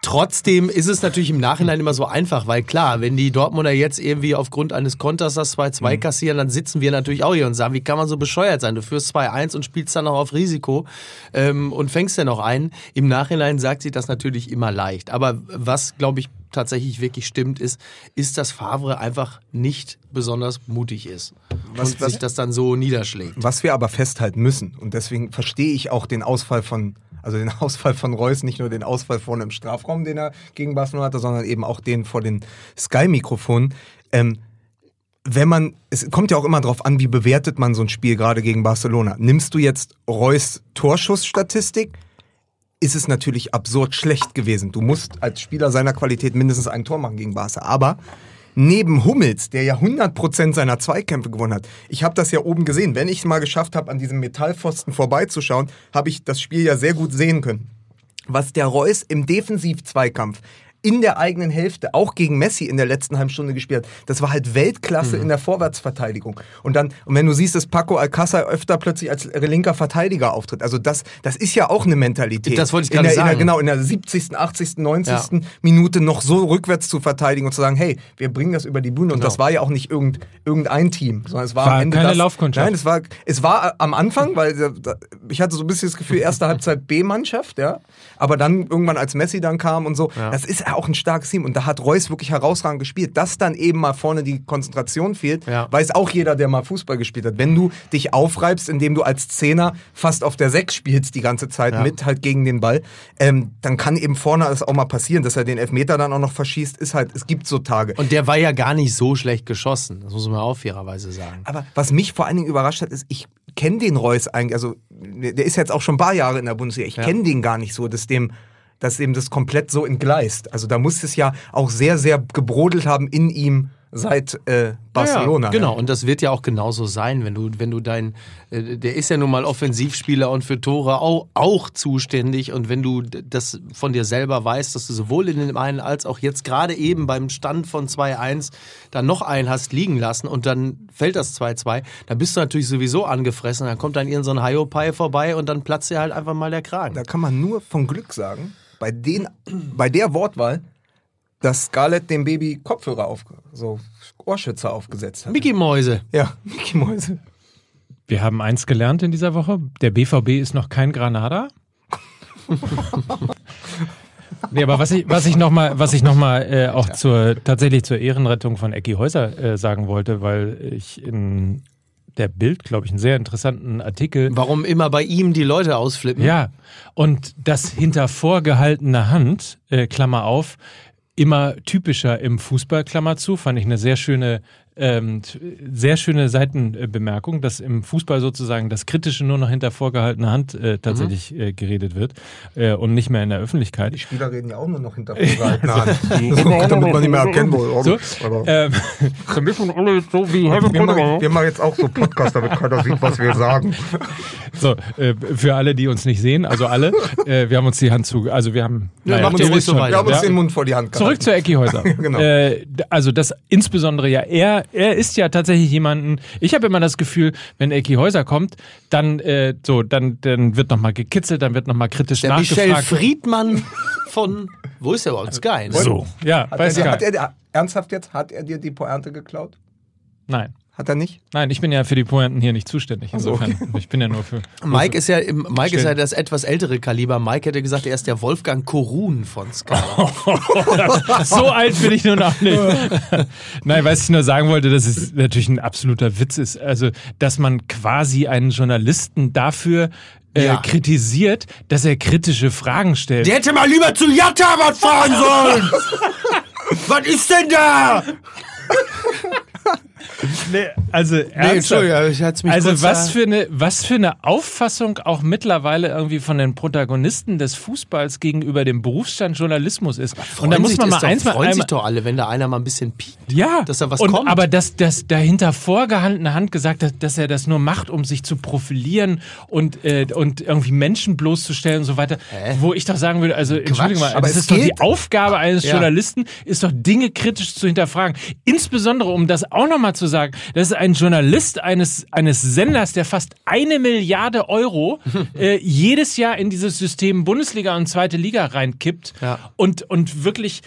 Trotzdem ist es natürlich im Nachhinein immer so einfach, weil klar, wenn die Dortmunder jetzt irgendwie aufgrund eines Konters das 2-2 Mhm. kassieren, dann sitzen wir natürlich auch hier und sagen, wie kann man so bescheuert sein? Du führst 2-1 und spielst dann noch auf Risiko ähm, und fängst dann noch ein. Im Nachhinein sagt sich das natürlich immer leicht. Aber was, glaube ich, tatsächlich wirklich stimmt, ist, ist, dass Favre einfach nicht besonders mutig ist Was- und was- sich das dann so niederschlägt. Was wir aber festhalten müssen, und deswegen verstehe ich auch den Ausfall von, also den Ausfall von Reus, nicht nur den Ausfall vorne im Strafraum, den er gegen Barcelona hatte, sondern eben auch den vor den Sky-Mikrofonen. Ähm, wenn man, es kommt ja auch immer drauf an, wie bewertet man so ein Spiel gerade gegen Barcelona. Nimmst du jetzt Reus Torschussstatistik, ist es natürlich absurd schlecht gewesen. Du musst als Spieler seiner Qualität mindestens ein Tor machen gegen Barca. Aber neben Hummels, der ja 100% seiner Zweikämpfe gewonnen hat, ich habe das ja oben gesehen, wenn ich es mal geschafft habe, an diesem Metallpfosten vorbeizuschauen, habe ich das Spiel ja sehr gut sehen können. Was der Reus im Defensiv-Zweikampf in der eigenen Hälfte, auch gegen Messi in der letzten halben Stunde gespielt hat, das war halt Weltklasse Mhm. in der Vorwärtsverteidigung. Und dann, und wenn du siehst, dass Paco Alcázar öfter plötzlich als linker Verteidiger auftritt, also das, das ist ja auch eine Mentalität. Das wollte ich in gerade der, In sagen. der, genau, in der 70., 80., 90. Ja. Minute noch so rückwärts zu verteidigen und zu sagen, hey, wir bringen das über die Bühne. Und Genau. das war ja auch nicht irgend, irgendein Team, sondern es war, War am Ende keine das, Laufkundschaft. Nein, es war, es war am Anfang, weil äh, ich hatte so ein bisschen das Gefühl, erste Halbzeit B-Mannschaft, ja. Aber dann irgendwann, als Messi dann kam und so, das ist auch ein starkes Team und da hat Reus wirklich herausragend gespielt. Dass dann eben mal vorne die Konzentration fehlt, Ja. weiß auch jeder, der mal Fußball gespielt hat. Wenn du dich aufreibst, indem du als Zehner fast auf der Sechs spielst die ganze Zeit Ja. mit halt gegen den Ball, ähm, dann kann eben vorne das auch mal passieren, dass er den Elfmeter dann auch noch verschießt, ist halt, es gibt so Tage. Und der war ja gar nicht so schlecht geschossen. Das muss man auch fairerweise sagen. Aber was mich vor allen Dingen überrascht hat, ist, ich kenne den Reus eigentlich, also der ist jetzt auch schon ein paar Jahre in der Bundesliga, ich Ja. kenne den gar nicht so, dass dem dass eben das komplett so entgleist. Also da muss es ja auch sehr, sehr gebrodelt haben in ihm seit äh, Barcelona. Ja, genau, und das wird ja auch genauso sein, wenn du, wenn du dein, äh, der ist ja nun mal Offensivspieler und für Tore auch, auch zuständig und wenn du das von dir selber weißt, dass du sowohl in dem einen als auch jetzt gerade eben beim Stand von 2-1 dann noch einen hast liegen lassen und dann fällt das 2-2, dann bist du natürlich sowieso angefressen, dann kommt dann irgend so ein Hiopai vorbei und dann platzt dir halt einfach mal der Kragen. Da kann man nur von Glück sagen, bei, den, bei der Wortwahl, dass Scarlett dem Baby Kopfhörer auf, so Ohrschützer aufgesetzt hat. Mickey Mäuse. Ja, Mickey Mäuse. Wir haben eins gelernt in dieser Woche. Der BVB ist noch kein Granada. nee, aber was ich, was ich nochmal, was ich noch mal, äh, auch zur, tatsächlich zur Ehrenrettung von Ecki Häuser äh, sagen wollte, weil ich in der Bild, glaube ich, einen sehr interessanten Artikel Warum immer bei ihm die Leute ausflippen? Ja, und das hinter vorgehaltener Hand, äh, Klammer auf, immer typischer im Fußball, Klammer zu, fand ich eine sehr schöne, ähm, sehr schöne Seitenbemerkung, dass im Fußball sozusagen das Kritische nur noch hinter vorgehaltener Hand äh, tatsächlich äh, geredet wird äh, und nicht mehr in der Öffentlichkeit. Die Spieler reden ja auch nur noch hinter vorgehaltener Hand. damit man nicht mehr erkennen will. So, ähm, Wir müssen alle so wie Harry Wir machen, wir machen jetzt auch so Podcast, damit keiner sieht, was wir sagen. so äh, für alle, die uns nicht sehen, also alle, äh, wir haben uns die Hand zu, also wir haben, Ja, ihr ruhig wisst so. Wir haben uns Ja. den Mund vor die Hand Zurück zu Eckihäuser. Genau. äh, also das insbesondere ja, er, er ist ja tatsächlich jemanden, ich habe immer das Gefühl, wenn Eckihäuser kommt, dann äh, so, dann, dann wird nochmal gekitzelt, dann wird nochmal kritisch Der Michel nachgefragt. Friedmann von, wo ist der überhaupt? Sky, ne? so, ja, Hat er, weiß dir, gar hat er ernsthaft jetzt, hat er dir die Pointe geklaut? Nein. Hat er nicht? Nein, ich bin ja für die Pointen hier nicht zuständig. Insofern, ich bin ja nur für. Mike ist ja, im- Mike ist ja das etwas ältere Kaliber. Mike hätte gesagt, er ist der Wolfgang Korun von Sky. so alt bin ich nun auch nicht. Nein, was ich nur sagen wollte, dass es natürlich ein absoluter Witz ist. Also, dass man quasi einen Journalisten dafür äh, Ja. kritisiert, dass er kritische Fragen stellt. Der hätte mal lieber zu Jattabat fahren sollen! Was ist denn da? Nee, also, Nee. Entschuldigung, ich hatte mich Also was für, eine, was für eine Auffassung auch mittlerweile irgendwie von den Protagonisten des Fußballs gegenüber dem Berufsstand Journalismus ist. Und da muss man mal doch- eins mal freuen sich doch alle, wenn da einer mal ein bisschen piekt. ja, dass da was und, kommt. Aber dass, dass dahinter vorgehaltener Hand gesagt hat, dass er das nur macht, um sich zu profilieren und, äh, und irgendwie Menschen bloßzustellen und so weiter. Wo ich doch sagen würde, also Entschuldigung mal, aber das es ist doch die Aufgabe eines Ja. Journalisten, ist doch Dinge kritisch zu hinterfragen. Insbesondere, um das auch nochmal zu sagen, das ist ein Journalist eines, eines Senders, der fast eine Milliarde Euro äh, jedes Jahr in dieses System Bundesliga und zweite Liga reinkippt Ja. und, und wirklich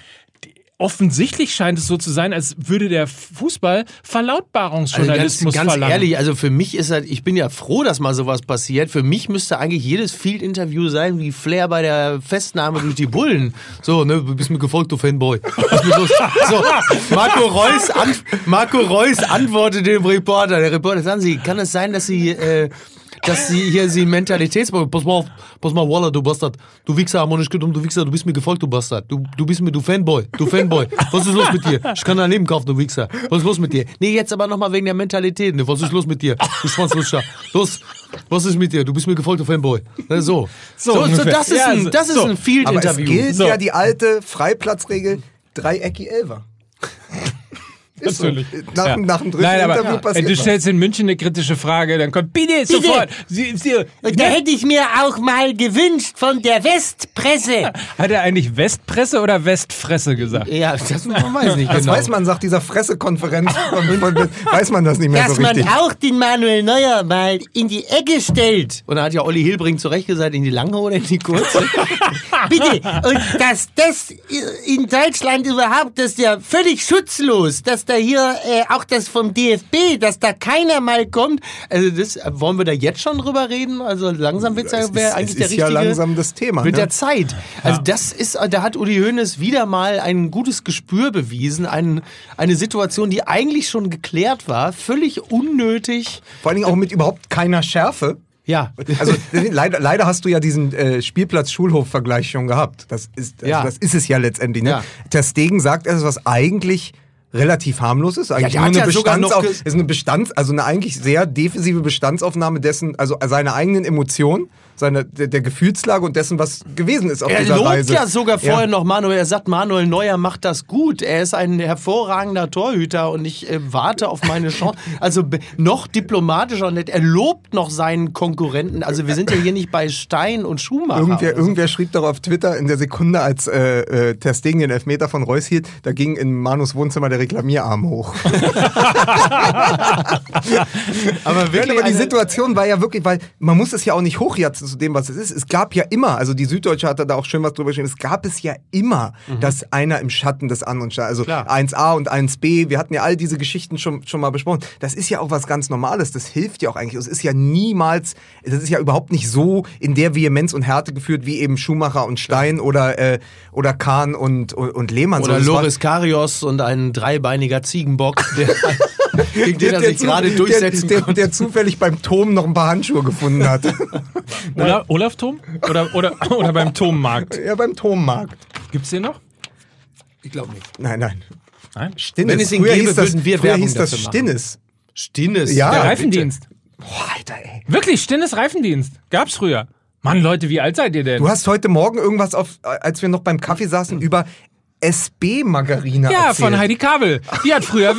offensichtlich scheint es so zu sein, als würde der Fußball Also Verlautbarungsjournalismus ganz, ganz verlangen. ehrlich, also für mich ist halt, ich bin ja froh, dass mal sowas passiert. Für mich müsste eigentlich jedes Field-Interview sein, wie Flair bei der Festnahme durch die Bullen. So, ne, du bist mir gefolgt, du Fanboy. So, Marco Reus, an, Marco Reus antwortet dem Reporter. Der Reporter, sagen Sie, kann es sein, dass Sie, äh, dass Sie hier Sie Mentalitätsproblem, pass mal auf, pass mal, Waller, du Bastard, du Wichser, harmonisch gedumm, du Wichser, du bist mir gefolgt, du Bastard, du, du bist mir, du Fanboy, du Fanboy, was ist los mit dir? Ich kann dein Leben kaufen, du Wichser, was ist los mit dir? Nee, jetzt aber nochmal wegen der Mentalität, ne? was ist los mit dir? Du Schwanzlutscher, los, was ist mit dir? Du bist mir gefolgt, du Fanboy. Ne, so. So, so, ungefähr. das ist Ja, ein, so- das ist so. ein Aber es Field-Interview. gilt So. ja die alte Freiplatzregel, Dreiecki Elfer. Ist so. Natürlich. Nach, Ja. nach dem dritten Nein, aber Interview passiert du was. stellst in München eine kritische Frage, dann kommt bitte, sofort. Sie, sie, Und da hätte ich mir auch mal gewünscht von der Westpresse. hat er eigentlich Westpresse oder Westfresse gesagt? Ja, das man weiß nicht Das genau. weiß man, sagt dieser Pressekonferenz, von, weiß man das nicht mehr dass so man richtig. auch den Manuel Neuer mal in die Ecke stellt. Und da hat ja Olli Hilbring zu Recht gesagt, in die lange oder in die kurze. Bitte. Und dass das in Deutschland überhaupt, das ist ja völlig schutzlos, dass da hier äh, auch das vom DFB, dass da keiner mal kommt. Also das, äh, wollen wir da jetzt schon drüber reden? Also langsam wird's ja, ist, eigentlich der ist richtige. ja langsam das Thema. Mit Ne? der Zeit. Also das ist, da hat Uli Hoeneß wieder mal ein gutes Gespür bewiesen. Ein, eine Situation, die eigentlich schon geklärt war, völlig unnötig. Vor allen Dingen auch mit überhaupt keiner Schärfe. Ja, Also leider, leider hast du ja diesen äh, Spielplatz-Schulhof-Vergleich schon gehabt. Das ist, also Ja. das ist es ja letztendlich. Ne? Ja. Der Stegen sagt etwas, was eigentlich relativ harmlos ist. Eigentlich der nur eine ja ge- ist eine Bestands, also eine eigentlich sehr defensive Bestandsaufnahme dessen, also seiner eigenen Emotionen, seiner, der, der Gefühlslage und dessen, was gewesen ist auf Er dieser lobt Reise. ja sogar vorher noch Manuel. Er sagt, Manuel Neuer macht das gut. Er ist ein hervorragender Torhüter und ich äh, warte auf meine Chance. Also noch diplomatischer und nett. Er lobt noch seinen Konkurrenten. Also wir sind ja hier nicht bei Stein und Schumacher. Irgendwer, so. irgendwer schrieb doch auf Twitter in der Sekunde, als äh, äh, Ter Stegen den Elfmeter von Reus hielt, da ging in Manus Wohnzimmer der Reklamierarm hoch. Aber wirklich aber die Situation war ja wirklich, weil man muss es ja auch nicht hochjatzen zu dem, was es ist. Es gab ja immer, also die Süddeutsche hat da auch schön was drüber geschrieben, es gab es ja immer, dass einer im Schatten des anderen stand. Also Mhm. Klar. 1a und 1b, wir hatten ja all diese Geschichten schon, schon mal besprochen. Das ist ja auch was ganz Normales, das hilft ja auch eigentlich. Es ist ja niemals, das ist ja überhaupt nicht so in der Vehemenz und Härte geführt wie eben Schumacher und Stein oder, äh, oder Kahn und, und, und Lehmann. Oder Loris Karios und ein dreibeiniger Ziegenbock, der, gegen den er sich gerade durchsetzen der, der, konnte. der zufällig beim Tom noch ein paar Handschuhe gefunden hat. Olaf, Olaf Thom? Oder, oder, oder beim Thommarkt? ja, beim Tommarkt. Gibt's den noch? Ich glaube nicht. Nein, nein. Nein? Stinnes. Wenn es ihn früher gäbe, hieß das, würden wir früher Werbung hieß das dafür machen. Stinnes. Stinnes. Ja, Der. Reifendienst. Boah, Alter, ey. Wirklich, Stinnes Reifendienst. Gab's früher. Mann, Leute, wie alt seid ihr denn? Du hast heute Morgen irgendwas auf, als wir noch beim Kaffee saßen, über SB-Margarine ja, erzählt. von Heidi Kabel. Die hat früher.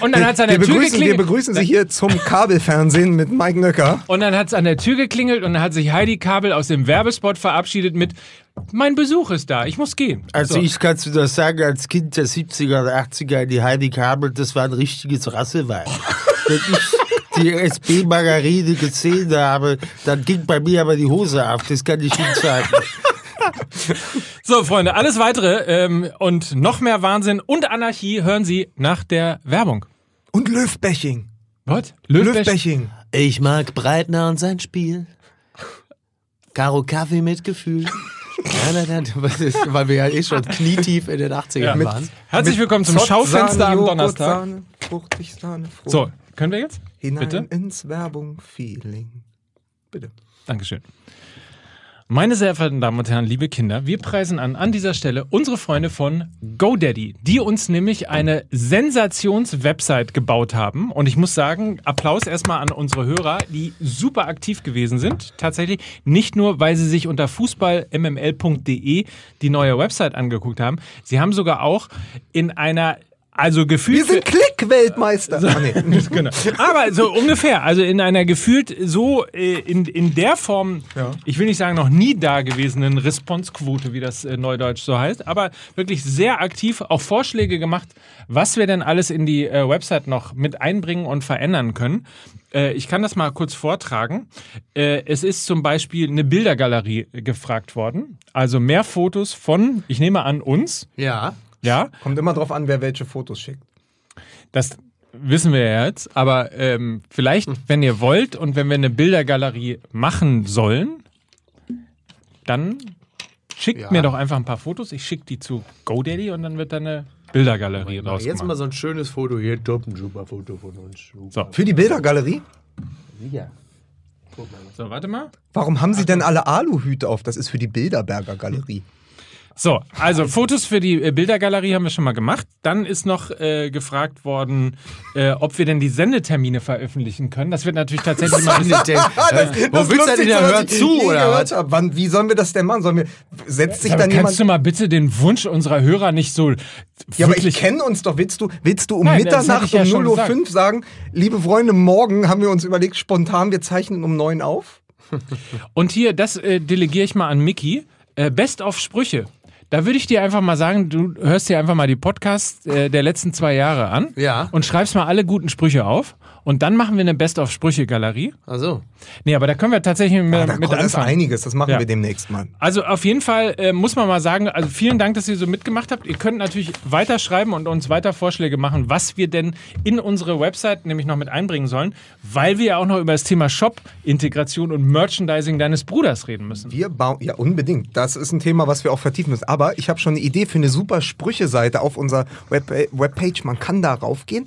Und dann hat's an wir, der Tür begrüßen, wir geklingelt. begrüßen Sie hier zum Kabelfernsehen mit Mike Nöcker. Und dann hat's an der Tür geklingelt und dann hat sich Heidi Kabel aus dem Werbespot verabschiedet mit Mein Besuch ist da, ich muss gehen. Also So. ich kannst du das sagen, als Kind der 70er oder 80er, die Heidi Kabel, das war ein richtiges Rassewein. Wenn ich die SB-Margarine gesehen habe, dann ging bei mir aber die Hose ab, das kann ich Ihnen sagen. So, Freunde, alles weitere ähm, und noch mehr Wahnsinn und Anarchie hören Sie nach der Werbung. Und Löwbeching. Was? Löwbeching. Ich mag Breitner und sein Spiel. Karo Kaffee mit Gefühl. Nein, nein, nein, das ist, weil wir ja eh schon knietief in den 80ern Ja. waren. Herzlich willkommen zum Zott, Schaufenster Sahne, am Donnerstag. Sahne, fruchtig, Sahne, Frucht. So, können wir jetzt? Hinein Bitte? ins Werbung-Feeling. Bitte. Dankeschön. Meine sehr verehrten Damen und Herren, liebe Kinder, wir preisen an an dieser Stelle unsere Freunde von GoDaddy, die uns nämlich eine Sensations-Website gebaut haben. Und ich muss sagen, Applaus erstmal an unsere Hörer, die super aktiv gewesen sind. Tatsächlich nicht nur, weil sie sich unter fußballmml.de die neue Website angeguckt haben. Sie haben sogar auch in einer, also gefühlt. Wir sind Klick-Weltmeister. Ah, nee. genau. Aber so ungefähr, also in einer gefühlt so äh, in, in der Form, Ja. ich will nicht sagen noch nie dagewesenen Responsequote, wie das äh, Neudeutsch so heißt, aber wirklich sehr aktiv auch Vorschläge gemacht, was wir denn alles in die äh, Website noch mit einbringen und verändern können. Ich kann das mal kurz vortragen. Es ist zum Beispiel eine Bildergalerie gefragt worden. Also mehr Fotos von, ich nehme an, uns. Ja. Ja, Kommt immer drauf an, wer welche Fotos schickt. das wissen wir ja jetzt, aber ähm, vielleicht, wenn ihr wollt und wenn wir eine Bildergalerie machen sollen, dann schickt Ja. mir doch einfach ein paar Fotos. Ich schicke die zu GoDaddy und dann wird da eine Bildergalerie draus Jetzt mal so ein schönes Foto hier. Top, ein super Foto von uns. So, Für die Bildergalerie? Ja. so, warte mal. Warum haben Sie denn alle Aluhüte auf? Das ist für die Bilderberger Galerie. So, also Fotos für die äh, Bildergalerie haben wir schon mal gemacht. Dann ist noch äh, gefragt worden, äh, ob wir denn die Sendetermine veröffentlichen können. Das wird natürlich tatsächlich mal ein bisschen Wo willst du denn da? Zu, oder was? Wann, wie sollen wir das denn machen? Sollen wir, setzt sich Aber dann kannst jemand... du mal bitte den Wunsch unserer Hörer nicht so Ja, aber ich kenne uns doch. Willst du, willst du um Nein, Mitternacht ja um schon 0.05 Uhr sagen, liebe Freunde, morgen haben wir uns überlegt, spontan, wir zeichnen um 9 auf? Und hier, das äh, delegiere ich mal an Mickey. Äh, Best of Sprüche. Da würde ich dir einfach mal sagen, du hörst dir einfach mal die Podcasts äh, der letzten zwei Jahre an Ja. und schreibst mal alle guten Sprüche auf. Und dann machen wir eine Best-of-Sprüche-Galerie. Also, Nee, aber da können wir tatsächlich mit, Ah, da mit anfangen. einiges, das machen Ja. wir demnächst mal. Also auf jeden Fall äh, muss man mal sagen, also vielen Dank, dass ihr so mitgemacht habt. Ihr könnt natürlich weiterschreiben und uns weiter Vorschläge machen, was wir denn in unsere Website nämlich noch mit einbringen sollen, weil wir ja auch noch über das Thema Shop, Integration und Merchandising deines Bruders reden müssen. Wir bauen, ja unbedingt. Das ist ein Thema, was wir auch vertiefen müssen. Aber ich habe schon eine Idee für eine super Sprüche-Seite auf unserer Web Webpage. Man kann da raufgehen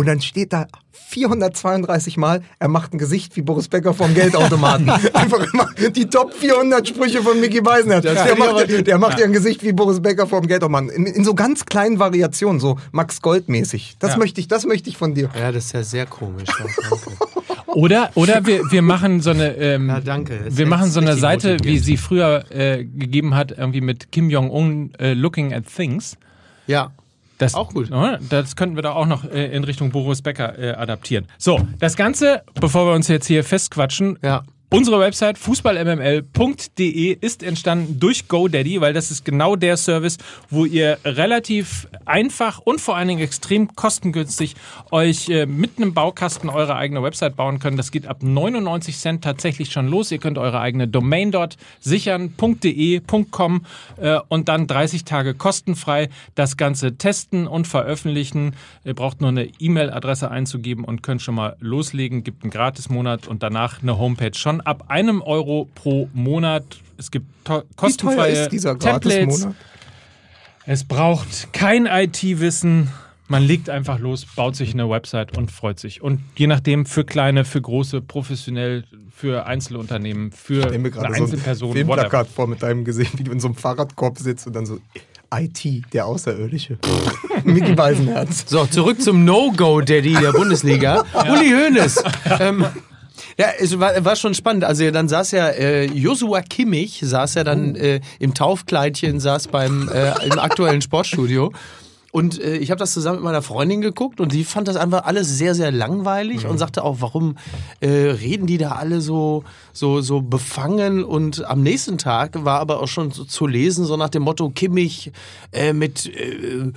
und dann steht da 432 Mal, er macht ein Gesicht wie Boris Becker vom Geldautomaten. Einfach immer die Top 400 Sprüche von Mickey Beisenherz. Der aber macht, der macht ja ein Gesicht wie Boris Becker vom Geldautomaten. In, in so ganz kleinen Variationen, so Max Gold mäßig. Das Ja. möchte ich, das möchte ich von dir. ja, das ist ja sehr komisch. Ja, danke. Oder, oder wir, wir machen so eine, ähm, Ja, danke. Wir machen so eine Seite, wie sie früher äh, gegeben hat, irgendwie mit Kim Jong-un äh, Looking at Things. ja. Das, Auch gut. Ja, Das könnten wir da auch noch äh, in Richtung Boris Becker äh, adaptieren. So, das Ganze, bevor wir uns jetzt hier festquatschen, Ja. Unsere Website fußballmml.de ist entstanden durch GoDaddy, weil das ist genau der Service, wo ihr relativ einfach und vor allen Dingen extrem kostengünstig euch äh, mit einem Baukasten eure eigene Website bauen könnt. Das geht ab 99 Cent tatsächlich schon los. Ihr könnt eure eigene Domain dort sichern, .de, .com äh, und dann 30 Tage kostenfrei das Ganze testen und veröffentlichen. Ihr braucht nur eine E-Mail-Adresse einzugeben und könnt schon mal loslegen. Gibt einen Gratis-Monat und danach eine Homepage schon ab einem Euro pro Monat. Es gibt to- Wie teuer kostenfreie ist dieser Templates. Es braucht kein IT-Wissen. Man legt einfach los, baut sich eine Website und freut sich. Und je nachdem, für kleine, für große, professionell, für Einzelunternehmen, für stell mir eine gerade so ein Einzelperson, whatever. Filmplakat vor mit deinem Gesicht, wie du in so einem Fahrradkorb sitzt und dann so IT, der Außerirdische. Mickey Beisenherz. So, zurück zum No-Go-Daddy der Bundesliga. Uli Hoeneß. Ähm, ja, es war, war schon spannend. Also dann saß ja äh, Joshua Kimmich, saß ja dann äh, im Taufkleidchen, saß beim äh, im aktuellen Sportstudio. Und äh, ich habe das zusammen mit meiner Freundin geguckt und die fand das einfach alles sehr, sehr langweilig und sagte auch, warum äh, reden die da alle so, so, so befangen? Und am nächsten Tag war aber auch schon so zu lesen, so nach dem Motto, Kimmich äh, mit, äh,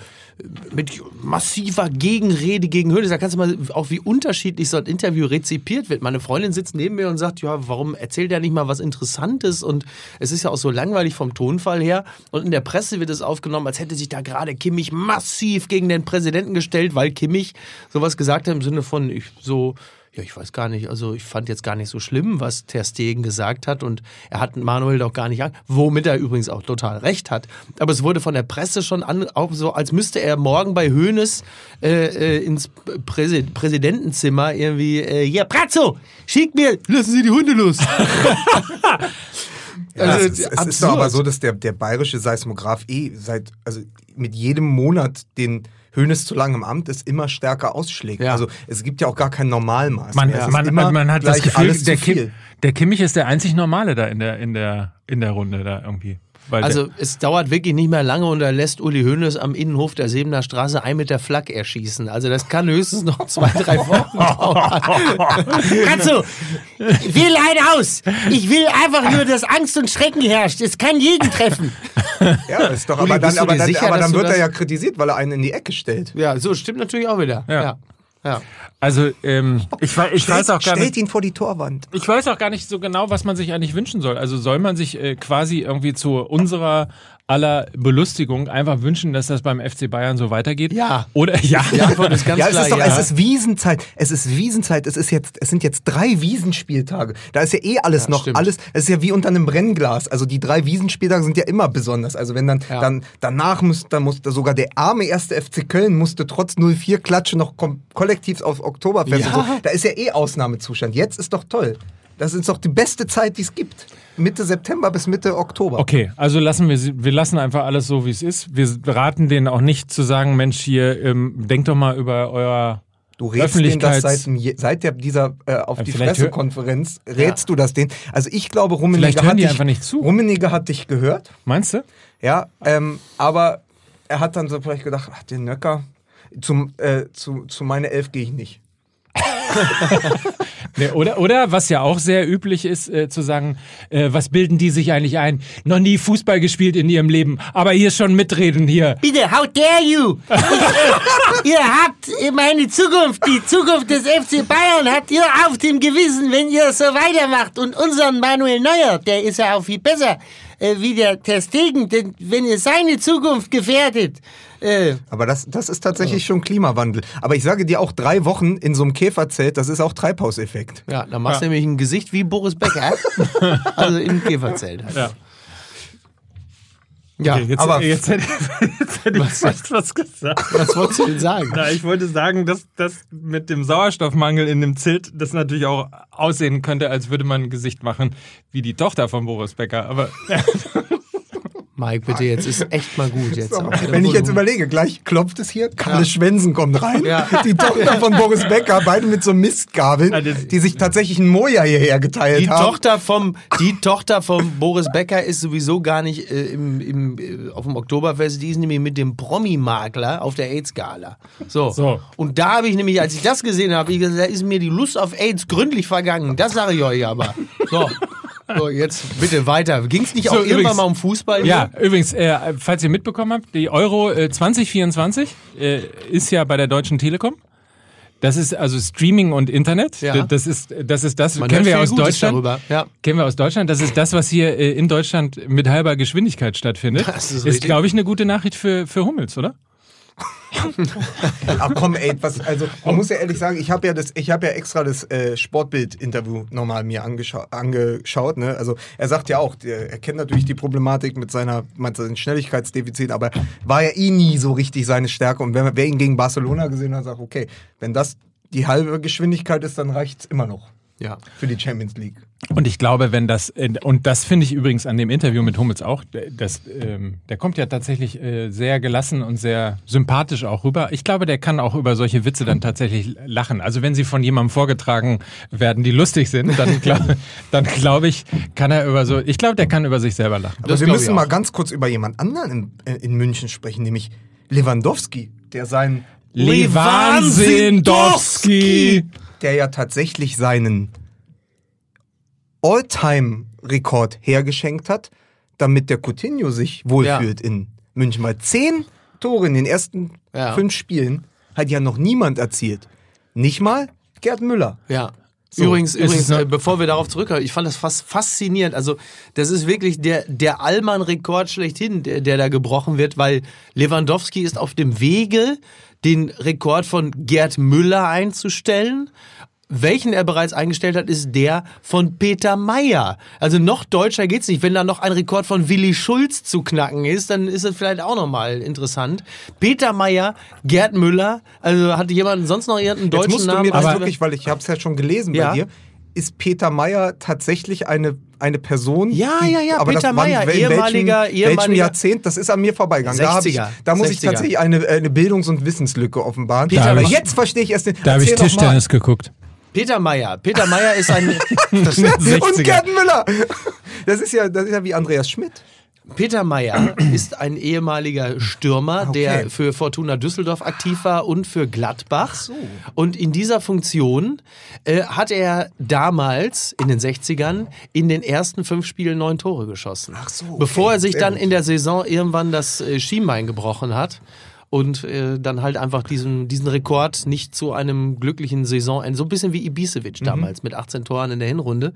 mit massiver Gegenrede gegen Höhle. Da kannst du mal auch, wie unterschiedlich so ein Interview rezipiert wird. Meine Freundin sitzt neben mir und sagt, ja, warum erzählt er nicht mal was Interessantes? Und es ist ja auch so langweilig vom Tonfall her. Und in der Presse wird es aufgenommen, als hätte sich da gerade Kimmich massiv gegen den Präsidenten gestellt, weil Kimmich sowas gesagt hat im Sinne von, ich so, ja, ich weiß gar nicht, also ich fand jetzt gar nicht so schlimm, was Ter Stegen gesagt hat und er hat Manuel doch gar nicht an, womit er übrigens auch total recht hat. Aber es wurde von der Presse schon an, auch so, als müsste er morgen bei Hoeneß äh, äh, ins Präsi Präsidentenzimmer irgendwie, äh, hier, Pratzo, schick mir, lassen Sie die Hunde los. Ja, Also, es, ist, es ist doch aber so, dass der, der bayerische Seismograph eh seit, also mit jedem Monat den Hönes zu lang im Amt ist, immer stärker ausschlägt. Ja. Also es gibt ja auch gar kein Normalmaß. Man, ist man, man, man hat das Gefühl, der. Kim, der Kimmich ist der einzig Normale da in der, in der, in der Runde da irgendwie. Weil Also es dauert wirklich nicht mehr lange und er lässt Uli Hoeneß am Innenhof der Sebener Straße ein mit der Flak erschießen. Also das kann höchstens noch zwei, drei Wochen dauern. Katzo, will ein aus. Ich will einfach nur, dass Angst und Schrecken herrscht. Es kann jeden treffen. Ja, ist doch, Uli, aber dann, aber dann, sicher, aber dann wird er ja kritisiert, weil er einen in die Ecke stellt. Ja, so stimmt natürlich auch wieder. Ja. Ja. Ja. also ähm, ich, ich weiß auch gar stellt nicht. ihn vor die Torwand. Ich weiß auch gar nicht so genau, was man sich eigentlich wünschen soll. Also soll man sich äh, quasi irgendwie zu unserer aller Belustigung einfach wünschen, dass das beim FC Bayern so weitergeht? Ja. Oder ja. Die Antwort ist ganz Ja, es klar ist doch, ja. es ist Wiesenzeit. Es ist Wiesenzeit. Es ist jetzt, es sind jetzt drei Wiesenspieltage. Da ist ja eh alles noch, stimmt. alles, es ist ja wie unter einem Brennglas. Also die drei Wiesenspieltage sind ja immer besonders. Also wenn dann, Ja. dann, danach muss, dann musste sogar der arme erste FC Köln musste trotz 04 Klatsche noch kom kollektiv auf Oktoberfest Ja. und so. Da ist ja eh Ausnahmezustand. Jetzt ist doch toll. Das ist doch die beste Zeit, die es gibt. Mitte September bis Mitte Oktober. Okay, also lassen wir sie- wir lassen einfach alles so, wie es ist. Wir raten denen auch nicht zu sagen, Mensch, hier, ähm, denkt doch mal über euer Du rätst denen das seit, seit dieser äh, auf Ja, die Pressekonferenz, rätst du das denen. Also ich glaube, Rummenigge hören hat dich, einfach nicht zu. Rummenigge hat dich gehört, Meinst du? ja, ähm, aber er hat dann so vielleicht gedacht, ach, den Nöcker, zum, äh, zu, zu meiner Elf gehe ich nicht. Nee, oder, oder was ja auch sehr üblich ist, äh, zu sagen, äh, was bilden die sich eigentlich ein? Noch nie Fußball gespielt in ihrem Leben, aber hier schon mitreden hier. Bitte, how dare you? Ich, ihr habt meine Zukunft, die Zukunft des FC Bayern habt ihr auf dem Gewissen, wenn ihr so weitermacht. Und unseren Manuel Neuer, der ist ja auch viel besser äh, wie der Ter Stegen, denn wenn ihr seine Zukunft gefährdet, äh, Aber das, das ist tatsächlich schon Klimawandel. Aber ich sage dir auch drei Wochen in so einem Käferzelt, das ist auch Treibhauseffekt. Ja, dann machst du nämlich ein Gesicht wie Boris Becker. also im Käferzelt. Halt. Ja. Ja, Okay, jetzt, aber jetzt, hätte, jetzt hätte ich fast was gesagt. was wolltest du denn sagen? Na, ich wollte sagen, dass das mit dem Sauerstoffmangel in dem Zelt das natürlich auch aussehen könnte, als würde man ein Gesicht machen wie die Tochter von Boris Becker. Aber Mike, bitte, jetzt ist echt mal gut. Jetzt auch. Wenn ich jetzt überlege, gleich klopft es hier, Kalle Schwensen kommt rein, Ja. die Tochter von Boris Becker, beide mit so Mistgabeln, Ja, das- die sich tatsächlich einen Moja hierher geteilt Die haben. Tochter vom, die Tochter vom Boris Becker ist sowieso gar nicht äh, im, im, äh, auf dem Oktoberfest, die ist nämlich mit dem Promi-Makler auf der AIDS-Gala. So. So. Und da habe ich nämlich, als ich das gesehen habe, ich gesagt, da ist mir die Lust auf AIDS gründlich vergangen. Das sage ich euch aber. So. So, jetzt bitte weiter. Ging es nicht So, auch irgendwann übrigens- mal um Fußball? ja, übrigens, äh, falls ihr mitbekommen habt, die Euro äh, 2024 äh, ist ja bei der Deutschen Telekom. Das ist also Streaming und Internet. Ja. Das ist das ist das Man kennen wir aus Gutes Deutschland. darüber. Ja. Kennen wir aus Deutschland. Das ist das, was hier äh, in Deutschland mit halber Geschwindigkeit stattfindet. Das ist ist glaube ich, eine gute Nachricht für, für Hummels, oder? Ach komm, ey, was, also man muss ja ehrlich sagen, ich habe ja das, ich habe ja extra das äh, Sportbild-Interview nochmal mir angescha angeschaut. Ne? Also er sagt ja auch, der, er kennt natürlich die Problematik mit seiner, mit seinem Schnelligkeitsdefizit, aber war ja eh nie so richtig seine Stärke. Und wenn, wer ihn gegen Barcelona gesehen hat, sagt, okay, wenn das die halbe Geschwindigkeit ist, dann reicht's immer noch Ja. für die Champions League. Und ich glaube, wenn das, äh, und das finde ich übrigens an dem Interview mit Hummels auch, das, ähm, der kommt ja tatsächlich äh, sehr gelassen und sehr sympathisch auch rüber. Ich glaube, der kann auch über solche Witze dann tatsächlich lachen. Also wenn sie von jemandem vorgetragen werden, die lustig sind, dann glaube dann glaub ich, kann er über so, ich glaube, der kann über sich selber lachen. Aber Das wir müssen mal ganz kurz über jemand anderen in, in München sprechen, nämlich Lewandowski, der sein, Lewandowski! Der ja tatsächlich seinen All-Time-Rekord hergeschenkt hat, damit der Coutinho sich wohlfühlt in München. Weil zehn Tore in den ersten Ja. fünf Spielen hat ja noch niemand erzielt. Nicht mal Gerd Müller. Ja. So, übrigens, übrigens äh, bevor wir darauf zurückkommen, ich fand das fast faszinierend. Also, das ist wirklich der, der Allmann-Rekord schlechthin, der, der da gebrochen wird, weil Lewandowski ist auf dem Wege, den Rekord von Gerd Müller einzustellen. Welchen er bereits eingestellt hat, ist der von Peter Meyer. Also noch deutscher geht's nicht. Wenn da noch ein Rekord von Willi Schulz zu knacken ist, dann ist es vielleicht auch nochmal interessant. Peter Meyer, Gerd Müller, also hatte jemand sonst noch irgendeinen Jetzt deutschen musst du Namen? mir das wirklich, weil ich habe es ja schon gelesen Ja. bei dir. Ist Peter Meyer tatsächlich eine, eine Person? Ja, ja, ja, aber Peter das wann- Meyer, in ehemaliger- welchem, welchem ehemaliger- Jahrzehnt? Das ist an mir vorbeigegangen. Da, hab ich, 60er, da muss ich 60er. tatsächlich eine, eine Bildungs- und Wissenslücke offenbaren. Peter aber jetzt verstehe ich erst den. Da habe ich. Tischtennis geguckt. Peter Meyer. Peter Meyer ist ein Das und 60er. Gerd Müller. Das ist ja, das ist ja wie Andreas Schmidt. Peter Meyer ist ein ehemaliger Stürmer, Okay. der für Fortuna Düsseldorf aktiv war und für Gladbach. Und in dieser Funktion äh, hat er damals in den 60ern in den ersten fünf Spielen neun Tore geschossen. Ach so, okay. Bevor er sich dann in der Saison irgendwann das äh, Schienbein gebrochen hat. Und äh, dann halt einfach diesen, diesen Rekord nicht zu einem glücklichen Saisonende, so ein bisschen wie Ibisevic Mhm. damals mit 18 Toren in der Hinrunde.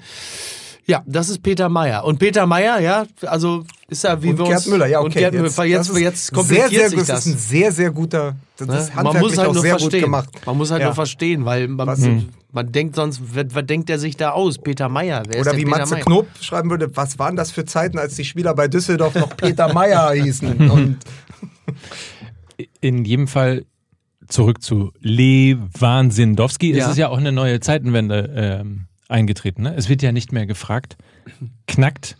Ja, das ist Peter Meyer. Und Peter Meyer, ja, also ist ja wie Und wir Gerd uns... Müller, ja, okay. Und Gerd Müller, das jetzt, ist jetzt sehr, kompliziert sehr, sich das. das. ist ein sehr, sehr guter, das ne? ist man muss halt auch nur sehr verstehen. gut gemacht. Man muss halt Ja. nur verstehen, weil man, Was- man denkt sonst, was, was denkt er sich da aus? Peter Meyer, wer Oder wie Peter Matze Meyer? Knob schreiben würde, was waren das für Zeiten, als die Spieler bei Düsseldorf noch Peter Meyer hießen? Und in jedem Fall zurück zu Lewandowski. Es Ja. ist ja auch eine neue Zeitenwende ähm, eingetreten. Ne? Es wird ja nicht mehr gefragt, knackt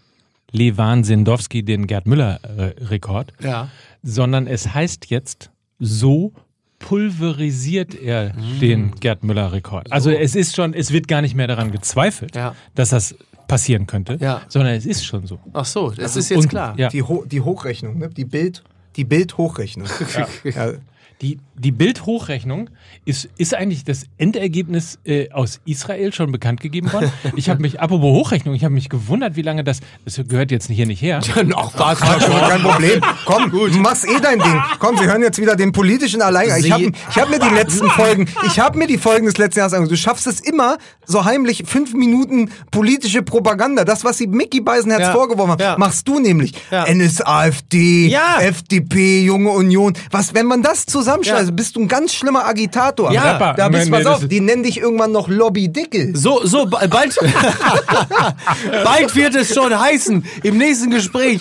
Lewandowski den Gerd Müller-Rekord, Ja. sondern es heißt jetzt, so pulverisiert er den Gerd Müller-Rekord. Also es ist schon, es wird gar nicht mehr daran gezweifelt, Ja. dass das passieren könnte, Ja. sondern es ist schon so. Ach so, das ist jetzt Und- klar. Ja. die, Ho die Hochrechnung, ne? die Bild, die Bild-Hochrechnung. ja. Die, die Bildhochrechnung ist, ist eigentlich das Endergebnis äh, aus Israel schon bekannt gegeben worden. Ich habe mich, apropos Hochrechnung, ich habe mich gewundert, wie lange das, das gehört jetzt hier nicht her. Ach, was, was, kein Problem. Komm, du machst eh dein Ding. Komm, wir hören jetzt wieder den politischen Alleingang. Ich habe ich hab mir die letzten Folgen, ich habe mir die Folgen des letzten Jahres angeguckt. Du schaffst es immer, so heimlich fünf Minuten politische Propaganda. Das, was sie Mickey Beisenherz Ja, vorgeworfen haben, ja. machst du nämlich. Ja. NSAFD, Ja. FDP, Junge Union. Was, wenn man das zusammenschneidet, bist du ein ganz schlimmer Agitator. Ja. da, da bist, Nee, pass nee, auf, die nennen dich irgendwann noch Lobby Dickel. So, so, ba- bald, bald wird es schon heißen, im nächsten Gespräch,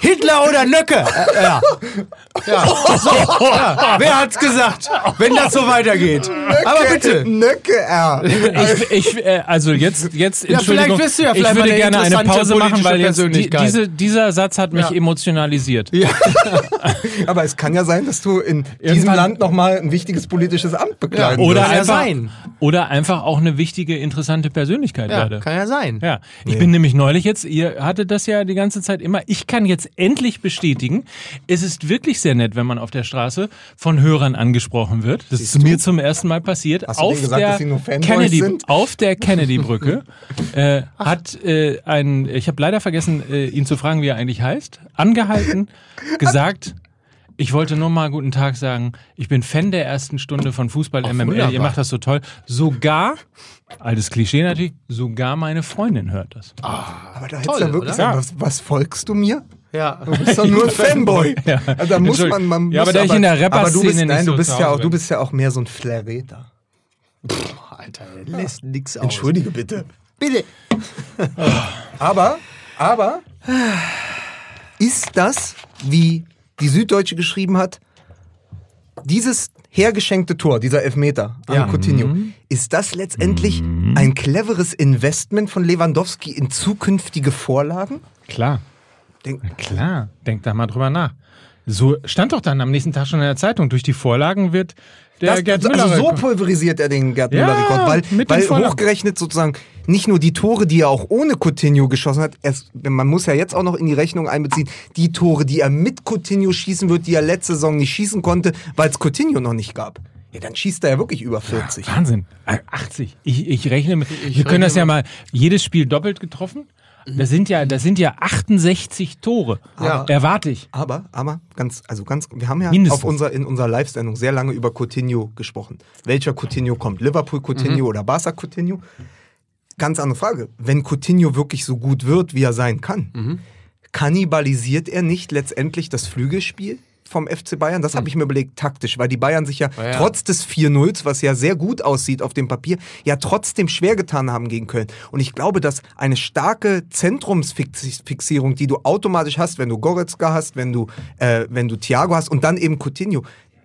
Hitler oder Nöcke. Äh, ja. Ja. So, ja. Wer hat's gesagt, wenn das so weitergeht? Aber bitte. Nöcke, R. Ich, ich, äh, also jetzt, jetzt Ja, vielleicht Entschuldigung, bist du ja ich vielleicht würde mal eine gerne eine Pause machen, weil jetzt die, diese, dieser Satz hat mich Ja. emotionalisiert. Ja. Aber es kann ja sein, dass du in diesem Irgendwann- Land nochmal ein wichtiges politisches Amt bekleiden Oder Kann ja einfach, sein. oder einfach auch eine wichtige, interessante Persönlichkeit Ja, werde. kann ja sein. Ja, ich bin nämlich neulich jetzt, ihr hattet das ja die ganze Zeit immer, ich kann jetzt endlich bestätigen, es ist wirklich sehr nett, wenn man auf der Straße von Hörern angesprochen wird. Das ist mir zum ersten Mal passiert. Hast du auf gesagt, der dass sie nur Fanboys Kennedy, sind? Auf der Kennedy-Brücke äh, hat äh, ein, ich habe leider vergessen, äh, ihn zu fragen, wie er eigentlich heißt, angehalten, gesagt, ich wollte nur mal guten Tag sagen. Ich bin Fan der ersten Stunde von Fußball MML. Ihr wunderbar. macht das so toll. Sogar, altes Klischee natürlich, sogar meine Freundin hört das. Aber da hättest Toll, du ja wirklich sagen, was, was folgst du mir? Ja. Du bist doch nur ein Fanboy. Ja. Also da muss man, man Ja, muss aber da ich in der aber du bist, Rapper-Szene nicht nein, du so bist zu ja auch, du bist ja auch mehr so ein Flareter. Alter, er lässt nix aus. Entschuldige bitte. Bitte. Aber, aber, ist das, wie die Süddeutsche geschrieben hat, dieses hergeschenkte Tor, dieser Elfmeter an Ja. Coutinho, ist das letztendlich ein cleveres Investment von Lewandowski in zukünftige Vorlagen? Klar, Denk, klar. Denk da mal drüber nach. So stand doch dann am nächsten Tag schon in der Zeitung. Durch die Vorlagen wird der das, Gerd also Müller. so pulverisiert er den Gerd Ja, Müller-Rekord, weil, den weil Vorlagen. hochgerechnet sozusagen nicht nur die Tore, die er auch ohne Coutinho geschossen hat, es, man muss ja jetzt auch noch in die Rechnung einbeziehen, die Tore, die er mit Coutinho schießen wird, die er letzte Saison nicht schießen konnte, weil es Coutinho noch nicht gab. Ja, dann schießt er ja wirklich über 40. Wahnsinn. Äh, 80. Ich, ich rechne mit. wir können das ja mal. Jedes Spiel doppelt getroffen. Das sind ja, das sind ja 68 Tore. Ja. Erwarte ich. Aber, aber, ganz, also ganz, wir haben ja Mindestens. auf unser, in unserer Live-Sendung sehr lange über Coutinho gesprochen. Welcher Coutinho kommt? Liverpool Coutinho oder Barca Coutinho? Ganz andere Frage. Wenn Coutinho wirklich so gut wird, wie er sein kann, kannibalisiert er nicht letztendlich das Flügelspiel? Vom FC Bayern, das habe ich mir überlegt, taktisch, weil die Bayern sich ja, ja. trotz des 4-0s, was ja sehr gut aussieht auf dem Papier, ja trotzdem schwer getan haben gegen Köln. Und ich glaube, dass eine starke Zentrumsfixierung, die du automatisch hast, wenn du Goretzka hast, wenn du, äh, wenn du Thiago hast und dann eben Coutinho,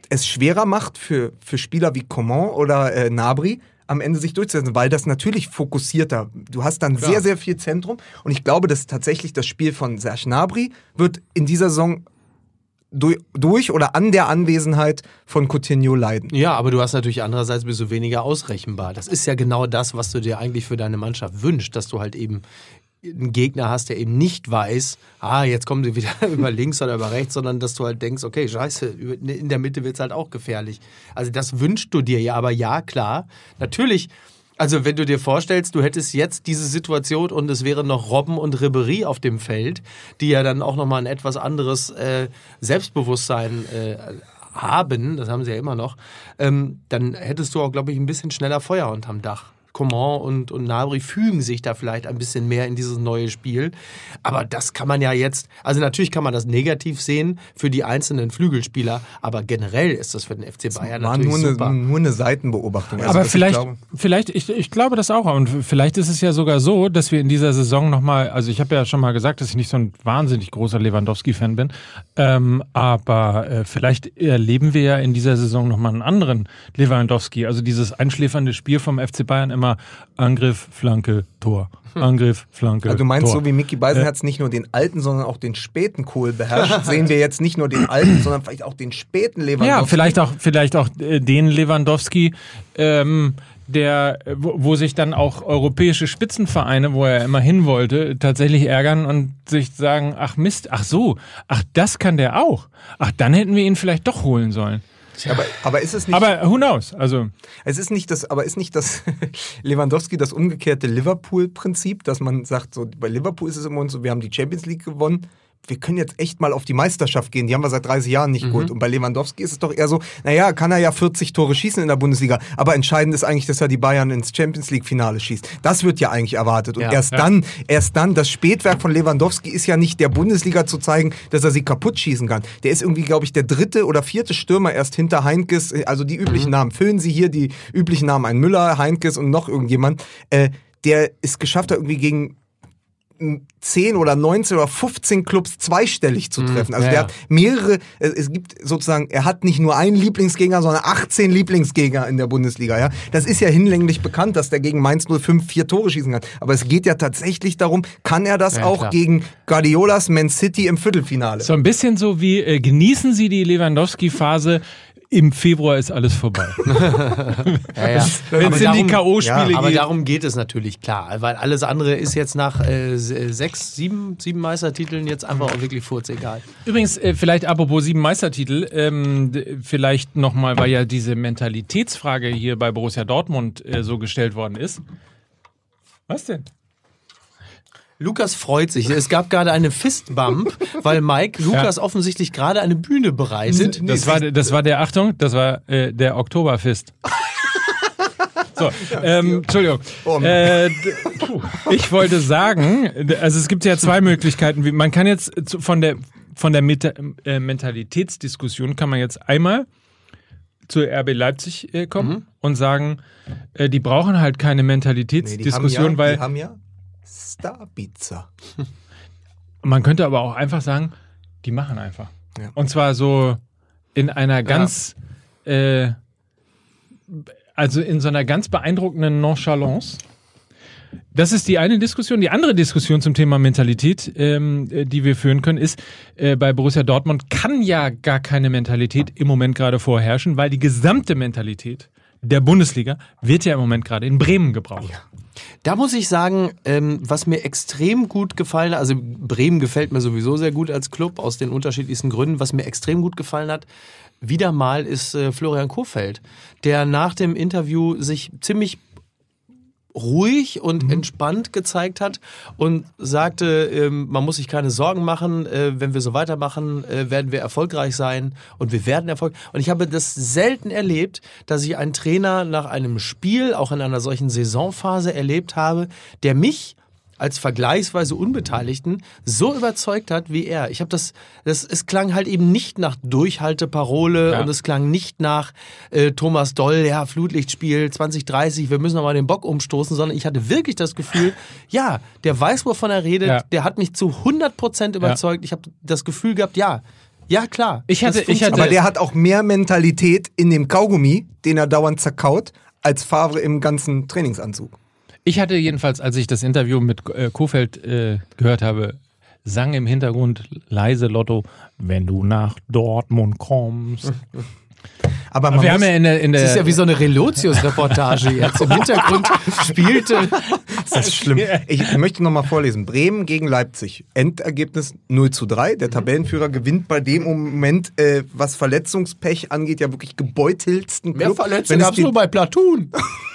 es schwerer macht für, für Spieler wie Coman oder äh, Nabri, am Ende sich durchzusetzen, weil das natürlich fokussierter. Du hast dann sehr, sehr viel Zentrum und ich glaube, dass tatsächlich das Spiel von Serge Nabri wird in dieser Saison durch, durch oder an der Anwesenheit von Coutinho leiden. Ja, aber du hast natürlich andererseits bist du weniger ausrechenbar. Das ist ja genau das, was du dir eigentlich für deine Mannschaft wünschst, dass du halt eben einen Gegner hast, der eben nicht weiß, ah, jetzt kommen sie wieder über links oder über rechts, sondern dass du halt denkst, okay, scheiße, in der Mitte wird es halt auch gefährlich. Also das wünschst du dir ja, aber ja, klar, natürlich, also wenn du dir vorstellst, du hättest jetzt diese Situation und es wären noch Robben und Ribery auf dem Feld, die ja dann auch nochmal ein etwas anderes äh, Selbstbewusstsein äh, haben, das haben sie ja immer noch, ähm, dann hättest du auch, glaube ich, ein bisschen schneller Feuer unterm Dach. Coman und, und Nabri fügen sich da vielleicht ein bisschen mehr in dieses neue Spiel. Aber das kann man ja jetzt, also natürlich kann man das negativ sehen für die einzelnen Flügelspieler, aber generell ist das für den FC Bayern War natürlich nur super. eine, nur eine Seitenbeobachtung. Also, Aber dass ich vielleicht, glaube- vielleicht, ich, ich glaube das auch. Und vielleicht ist es ja sogar so, dass wir in dieser Saison nochmal, also ich habe ja schon mal gesagt, dass ich nicht so ein wahnsinnig großer Lewandowski-Fan bin. Ähm, aber äh, vielleicht erleben wir ja in dieser Saison nochmal einen anderen Lewandowski. Also dieses einschläfernde Spiel vom FC Bayern immer Angriff, Flanke, Tor. Angriff, Flanke. Also du meinst, Tor. so wie Mickey Beisenherz nicht nur den alten, sondern auch den späten Kohl beherrscht, sehen wir jetzt nicht nur den alten, sondern vielleicht auch den späten Lewandowski. Ja, vielleicht auch, vielleicht auch äh, den Lewandowski, ähm, der, wo, wo sich dann auch europäische Spitzenvereine, wo er immer hin wollte, tatsächlich ärgern und sich sagen, ach Mist, ach so, ach das kann der auch. Ach, dann hätten wir ihn vielleicht doch holen sollen. Aber, aber ist es nicht, Aber who knows? Also, es ist nicht das, aber ist nicht das Lewandowski das umgekehrte Liverpool-Prinzip, dass man sagt, so bei Liverpool ist es immer so, wir haben die Champions League gewonnen. Wir können jetzt echt mal auf die Meisterschaft gehen. Die haben wir seit 30 Jahren nicht geholt. Und bei Lewandowski ist es doch eher so, naja, kann er ja 40 Tore schießen in der Bundesliga. Aber entscheidend ist eigentlich, dass er die Bayern ins Champions League-Finale schießt. Das wird ja eigentlich erwartet. Und Ja. erst dann, erst dann, das Spätwerk von Lewandowski ist ja nicht der Bundesliga zu zeigen, dass er sie kaputt schießen kann. Der ist irgendwie, glaube ich, der dritte oder vierte Stürmer erst hinter Heinkes, also die üblichen Namen. Füllen Sie hier die üblichen Namen ein. Müller, Heinkes und noch irgendjemand. Äh, der es geschafft hat, irgendwie gegen 10 oder 19 oder 15 Clubs zweistellig zu treffen. Also ja, der hat mehrere, es gibt sozusagen, er hat nicht nur einen Lieblingsgegner, sondern 18 Lieblingsgegner in der Bundesliga. Ja? Das ist ja hinlänglich bekannt, dass der gegen Mainz 05 vier Tore schießen kann. Aber es geht ja tatsächlich darum, kann er das Ja, auch klar. gegen Guardiolas Man City im Viertelfinale? so ein bisschen so wie, äh, genießen Sie die Lewandowski-Phase. Im Februar ist alles vorbei. Ja, ja. Wenn es in die darum- K.O.-Spiele ja, Aber geht. darum geht es natürlich klar, weil alles andere ist jetzt nach äh, se- sechs, sieben, sieben Meistertiteln jetzt einfach auch wirklich furzegal. Übrigens, äh, vielleicht apropos sieben Meistertitel, ähm, vielleicht nochmal, weil ja diese Mentalitätsfrage hier bei Borussia Dortmund äh, so gestellt worden ist. Was denn? Lukas freut sich. Es gab gerade eine Fistbump, weil Mike Lukas offensichtlich gerade eine Bühne bereitet. Das war, das war der, Achtung, das war äh, der Oktoberfest. So, ähm, Entschuldigung. Äh, d- puh. ich wollte sagen, also es gibt ja zwei Möglichkeiten. Man kann jetzt von der von der Meta, äh, Mentalitätsdiskussion kann man jetzt einmal zur RB Leipzig äh, kommen und sagen, äh, die brauchen halt keine Nee, Mentalitätsdiskussion, ja, weil ja Starbizza. Man könnte aber auch einfach sagen, die machen einfach. Ja. Und zwar so in einer ganz, äh, also in so einer ganz beeindruckenden Nonchalance. Das ist die eine Diskussion. Die andere Diskussion zum Thema Mentalität, ähm, äh, die wir führen können, ist, äh, bei Borussia Dortmund kann ja gar keine Mentalität im Moment gerade vorherrschen, weil die gesamte Mentalität der Bundesliga wird ja im Moment gerade in Bremen gebraucht. Da muss ich sagen, ähm, was mir extrem gut gefallen hat, also Bremen gefällt mir sowieso sehr gut als Club aus den unterschiedlichsten Gründen. Was mir extrem gut gefallen hat, wieder mal ist äh, Florian Kohfeldt, der nach dem Interview sich ziemlich ruhig und entspannt gezeigt hat und sagte, ähm, man muss sich keine Sorgen machen, äh, wenn wir so weitermachen, äh, werden wir erfolgreich sein und wir werden erfolgreich. Und ich habe das selten erlebt, dass ich einen Trainer nach einem Spiel, auch in einer solchen Saisonphase erlebt habe, der mich als vergleichsweise Unbeteiligten so überzeugt hat wie er. Ich habe das, das, es klang halt eben nicht nach Durchhalteparole Ja. und es klang nicht nach äh, Thomas Doll, ja, Flutlichtspiel 2030, wir müssen nochmal den Bock umstoßen, sondern ich hatte wirklich das Gefühl, ja, der weiß, wovon er redet, Ja. der hat mich zu 100% überzeugt. Ich habe das Gefühl gehabt, ja, ja, klar. Ich hatte- ich hatte- Aber der hat auch mehr Mentalität in dem Kaugummi, den er dauernd zerkaut, als Favre im ganzen Trainingsanzug. Ich hatte jedenfalls, als ich das Interview mit äh, Kofeld äh, gehört habe, sang im Hintergrund leise Lotto, wenn du nach Dortmund kommst. Aber man Wir muss, haben ja in der, in das ist ja der wie so eine Relotius-Reportage jetzt. Im Hintergrund spielte das ist schlimm. Ich möchte noch mal vorlesen. Bremen gegen Leipzig. Endergebnis 0 zu 3. Mhm. Der Tabellenführer gewinnt bei dem Moment, äh, was Verletzungspech angeht, ja wirklich gebeutelsten mehr Club. Wenn es gab es nur bei Platoon.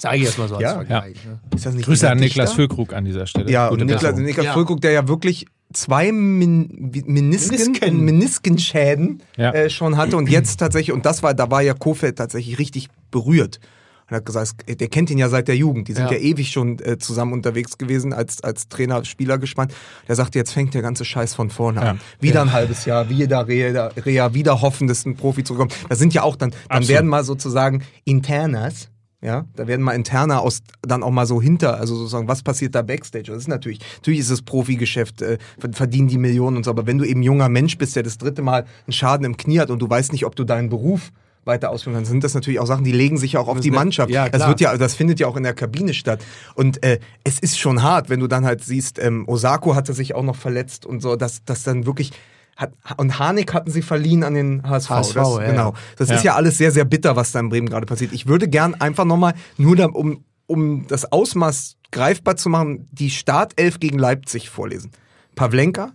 Sage ich jetzt mal so als Ja. Vergleich. Ne? Ist das nicht Grüße an Niklas? Füllkrug an dieser Stelle. Ja, Gute und Niklas, Besserung. Niklas Ja. Füllkrug, der ja wirklich zwei Min Menisken, Menisken. Meniskenschäden Ja. äh, schon hatte und jetzt tatsächlich, und das war, da war ja Kofeld tatsächlich richtig berührt. Und hat gesagt, es- der kennt ihn ja seit der Jugend. Die sind ja, Ja. ewig schon äh, zusammen unterwegs gewesen, als, als Trainer, Spieler gespannt. Der sagte, jetzt fängt der ganze Scheiß von vorne an. Wieder ein halbes Jahr, wieder Rea, Rea wieder hoffen, dass ein Profi zurückkommt. Das sind ja auch dann, dann Absolut. werden mal sozusagen Internas, ja, da werden mal Interna aus dann auch mal so hinter, also sozusagen, was passiert da Backstage? Das ist natürlich, natürlich ist es Profigeschäft, äh, verdienen die Millionen und so, aber wenn du eben junger Mensch bist, der das dritte Mal einen Schaden im Knie hat und du weißt nicht, ob du deinen Beruf weiter ausführen kannst, sind das natürlich auch Sachen, die legen sich ja auch auf die ne- Mannschaft. ja, das wird ja, das findet ja auch in der Kabine statt. Und äh, es ist schon hart, wenn du dann halt siehst, ähm, Osako hatte sich auch noch verletzt und so, dass das dann wirklich hat, und Harnik hatten sie verliehen an den HSV. HSV, das, ja, genau. Das Ja. ist ja alles sehr, sehr bitter, was da in Bremen gerade passiert. Ich würde gern einfach nochmal, nur da, um, um das Ausmaß greifbar zu machen, die Startelf gegen Leipzig vorlesen. Pavlenka,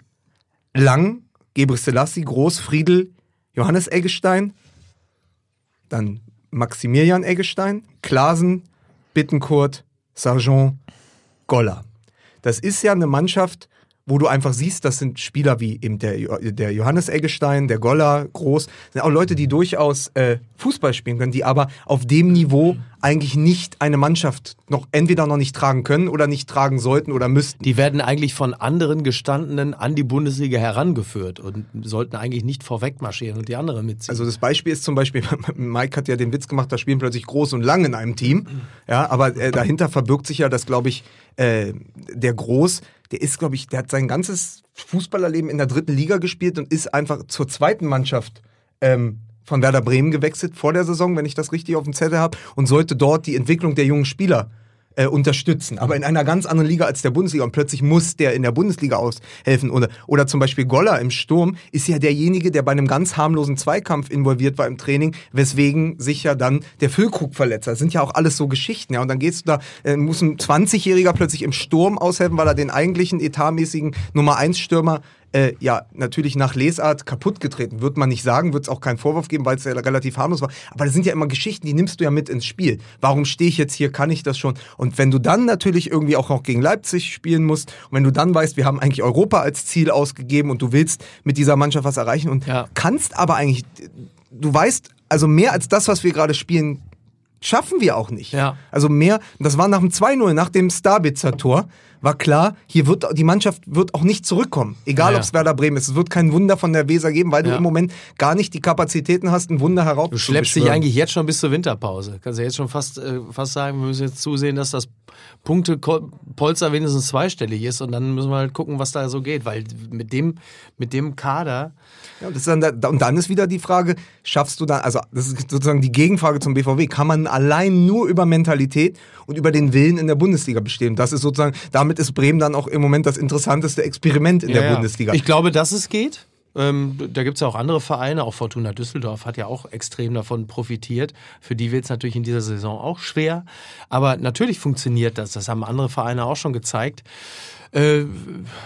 Lang, Gebre Selassie, Groß, Friedel, Johannes Eggestein, dann Maximilian Eggestein, Klaasen, Bittenkurt, Sargent, Goller. Das ist ja eine Mannschaft, wo du einfach siehst, das sind Spieler wie eben der, der Johannes Eggestein, der Goller, Groß, das sind auch Leute, die durchaus äh, Fußball spielen können, die aber auf dem Niveau eigentlich nicht eine Mannschaft noch entweder noch nicht tragen können oder nicht tragen sollten oder müssten. Die werden eigentlich von anderen Gestandenen an die Bundesliga herangeführt und sollten eigentlich nicht vorweg marschieren und die anderen mitziehen. Also das Beispiel ist zum Beispiel, Mike hat ja den Witz gemacht, da spielen plötzlich groß und lang in einem Team. Ja, aber äh, dahinter verbirgt sich ja, dass, glaube ich, äh, der Groß, der ist, glaube ich, der hat sein ganzes Fußballerleben in der dritten Liga gespielt und ist einfach zur zweiten Mannschaft ähm, von Werder Bremen gewechselt vor der Saison, wenn ich das richtig auf dem Zettel habe, und sollte dort die Entwicklung der jungen Spieler äh, unterstützen, aber in einer ganz anderen Liga als der Bundesliga und plötzlich muss der in der Bundesliga aushelfen. Oder, oder zum Beispiel Goller im Sturm ist ja derjenige, der bei einem ganz harmlosen Zweikampf involviert war im Training, weswegen sich ja dann der Füllkrug verletzt. Das sind ja auch alles so Geschichten, ja. Und dann gehst du da, äh, muss ein 20-Jähriger plötzlich im Sturm aushelfen, weil er den eigentlichen etatmäßigen Nummer 1 Stürmer äh, ja, natürlich nach Lesart kaputt getreten. Wird man nicht sagen, wird es auch keinen Vorwurf geben, weil es ja relativ harmlos war. Aber das sind ja immer Geschichten, die nimmst du ja mit ins Spiel. Warum stehe ich jetzt hier? Kann ich das schon? Und wenn du dann natürlich irgendwie auch noch gegen Leipzig spielen musst und wenn du dann weißt, wir haben eigentlich Europa als Ziel ausgegeben und du willst mit dieser Mannschaft was erreichen und Ja. kannst aber eigentlich, du weißt, also mehr als das, was wir gerade spielen, schaffen wir auch nicht. Ja. Also mehr, das war nach dem 2-0, nach dem Starbitzer-Tor, war klar, hier wird die Mannschaft wird auch nicht zurückkommen. Egal, Ja. ob es Werder Bremen ist. Es wird kein Wunder von der Weser geben, weil du Ja. im Moment gar nicht die Kapazitäten hast, ein Wunder heraus Du schleppst dich eigentlich jetzt schon bis zur Winterpause. Kannst ja jetzt schon fast, äh, fast sagen, wir müssen jetzt zusehen, dass das Punktepolster wenigstens zweistellig ist und dann müssen wir halt gucken, was da so geht, weil mit dem, mit dem Kader, Ja, und, dann, da- und dann ist wieder die Frage, schaffst du dann, also das ist sozusagen die Gegenfrage zum BVW, kann man allein nur über Mentalität und über den Willen in der Bundesliga bestehen? Das ist sozusagen, damit ist Bremen dann auch im Moment das interessanteste Experiment in der Ja, ja. Bundesliga. Ich glaube, dass es geht. Ähm, da gibt es ja auch andere Vereine, auch Fortuna Düsseldorf hat ja auch extrem davon profitiert. Für die wird es natürlich in dieser Saison auch schwer. Aber natürlich funktioniert das. Das haben andere Vereine auch schon gezeigt. Äh,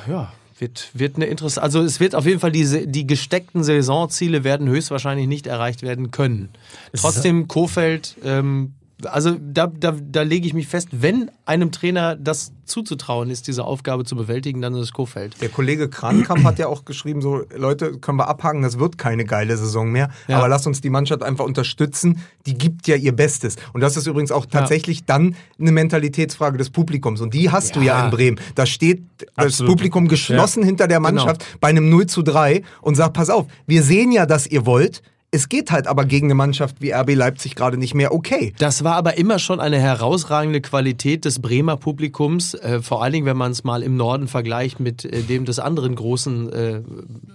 ja, wird, wird eine interessante. Also es wird auf jeden Fall diese, die gesteckten Saisonziele werden höchstwahrscheinlich nicht erreicht werden können. Trotzdem Kofeld, ähm, also da, da, da lege ich mich fest, wenn einem Trainer das zuzutrauen ist, diese Aufgabe zu bewältigen, dann ist es Kofeld. Der Kollege Krankamp hat ja auch geschrieben, so Leute, können wir abhaken, das wird keine geile Saison mehr, Ja. aber lasst uns die Mannschaft einfach unterstützen, die gibt ja ihr Bestes. Und das ist übrigens auch tatsächlich dann eine Mentalitätsfrage des Publikums und die hast du ja Ja. in Bremen. Da steht das Absolut. Publikum geschlossen hinter der Mannschaft bei einem 0 zu 3 und sagt, pass auf, wir sehen ja, dass ihr wollt, es geht halt aber gegen eine Mannschaft wie RB Leipzig gerade nicht mehr okay. Das war aber immer schon eine herausragende Qualität des Bremer Publikums, äh, vor allen Dingen, wenn man es mal im Norden vergleicht mit äh, dem des anderen großen äh,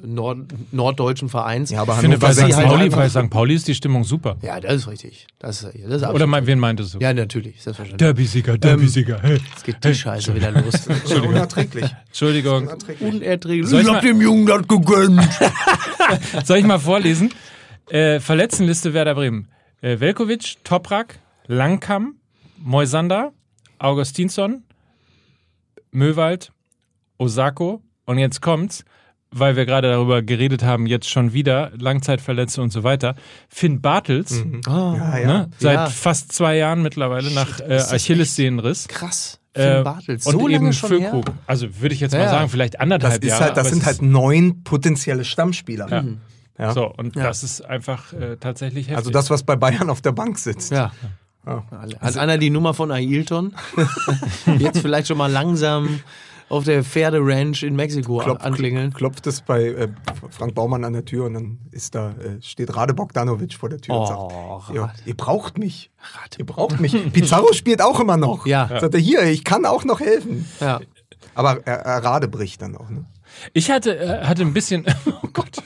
Nord norddeutschen Vereins. Ja, aber Ich finde, bei St. Pauli, bei St. Pauli ist die Stimmung super. Ja, das ist richtig. Das ist, das ist Oder mein, wen meintest du? Ja, natürlich, selbstverständlich. Derbysieger, Derbysieger. Hey. Jetzt geht die Scheiße wieder los. unerträglich. Entschuldigung. Unerträglich. Soll ich mal- dem Jungen das gegönnt. Soll ich mal vorlesen? Äh, Verletztenliste Werder Bremen. Äh, Velkovic, Toprak, Langkamp, Moisander, Augustinsson, Möwald, Osako. Und jetzt kommt's, weil wir gerade darüber geredet haben, jetzt schon wieder Langzeitverletzte und so weiter. Finn Bartels, Ja, ja. ne, seit Ja. fast zwei Jahren mittlerweile nach äh, das Achillessehnenriss. Krass. Äh, Finn Bartels. und So lange eben schon Füllkrug. her? Also würde ich jetzt Ja, mal sagen, vielleicht Das, anderthalb ist Jahre. halt, das sind halt neun potenzielle Stammspieler. Mhm. Ja. so und Ja. das ist einfach äh, tatsächlich heftig. Also das, was bei Bayern auf der Bank sitzt. Ja. Hat einer die Nummer von Ailton? Jetzt vielleicht schon mal langsam auf der Pferderanch in Mexiko Klopf, anklingeln. klopft es bei äh, Frank Baumann an der Tür und dann ist da, äh, steht Rade Bogdanovic vor der Tür und Oh, sagt, ja, ihr braucht mich. Ihr braucht mich. Pizarro spielt auch immer noch. Ja. Sagt er, hier, ich kann auch noch helfen. Ja. Aber er, er Rade bricht dann auch. Ne? Ich hatte, äh, hatte ein bisschen, oh Gott,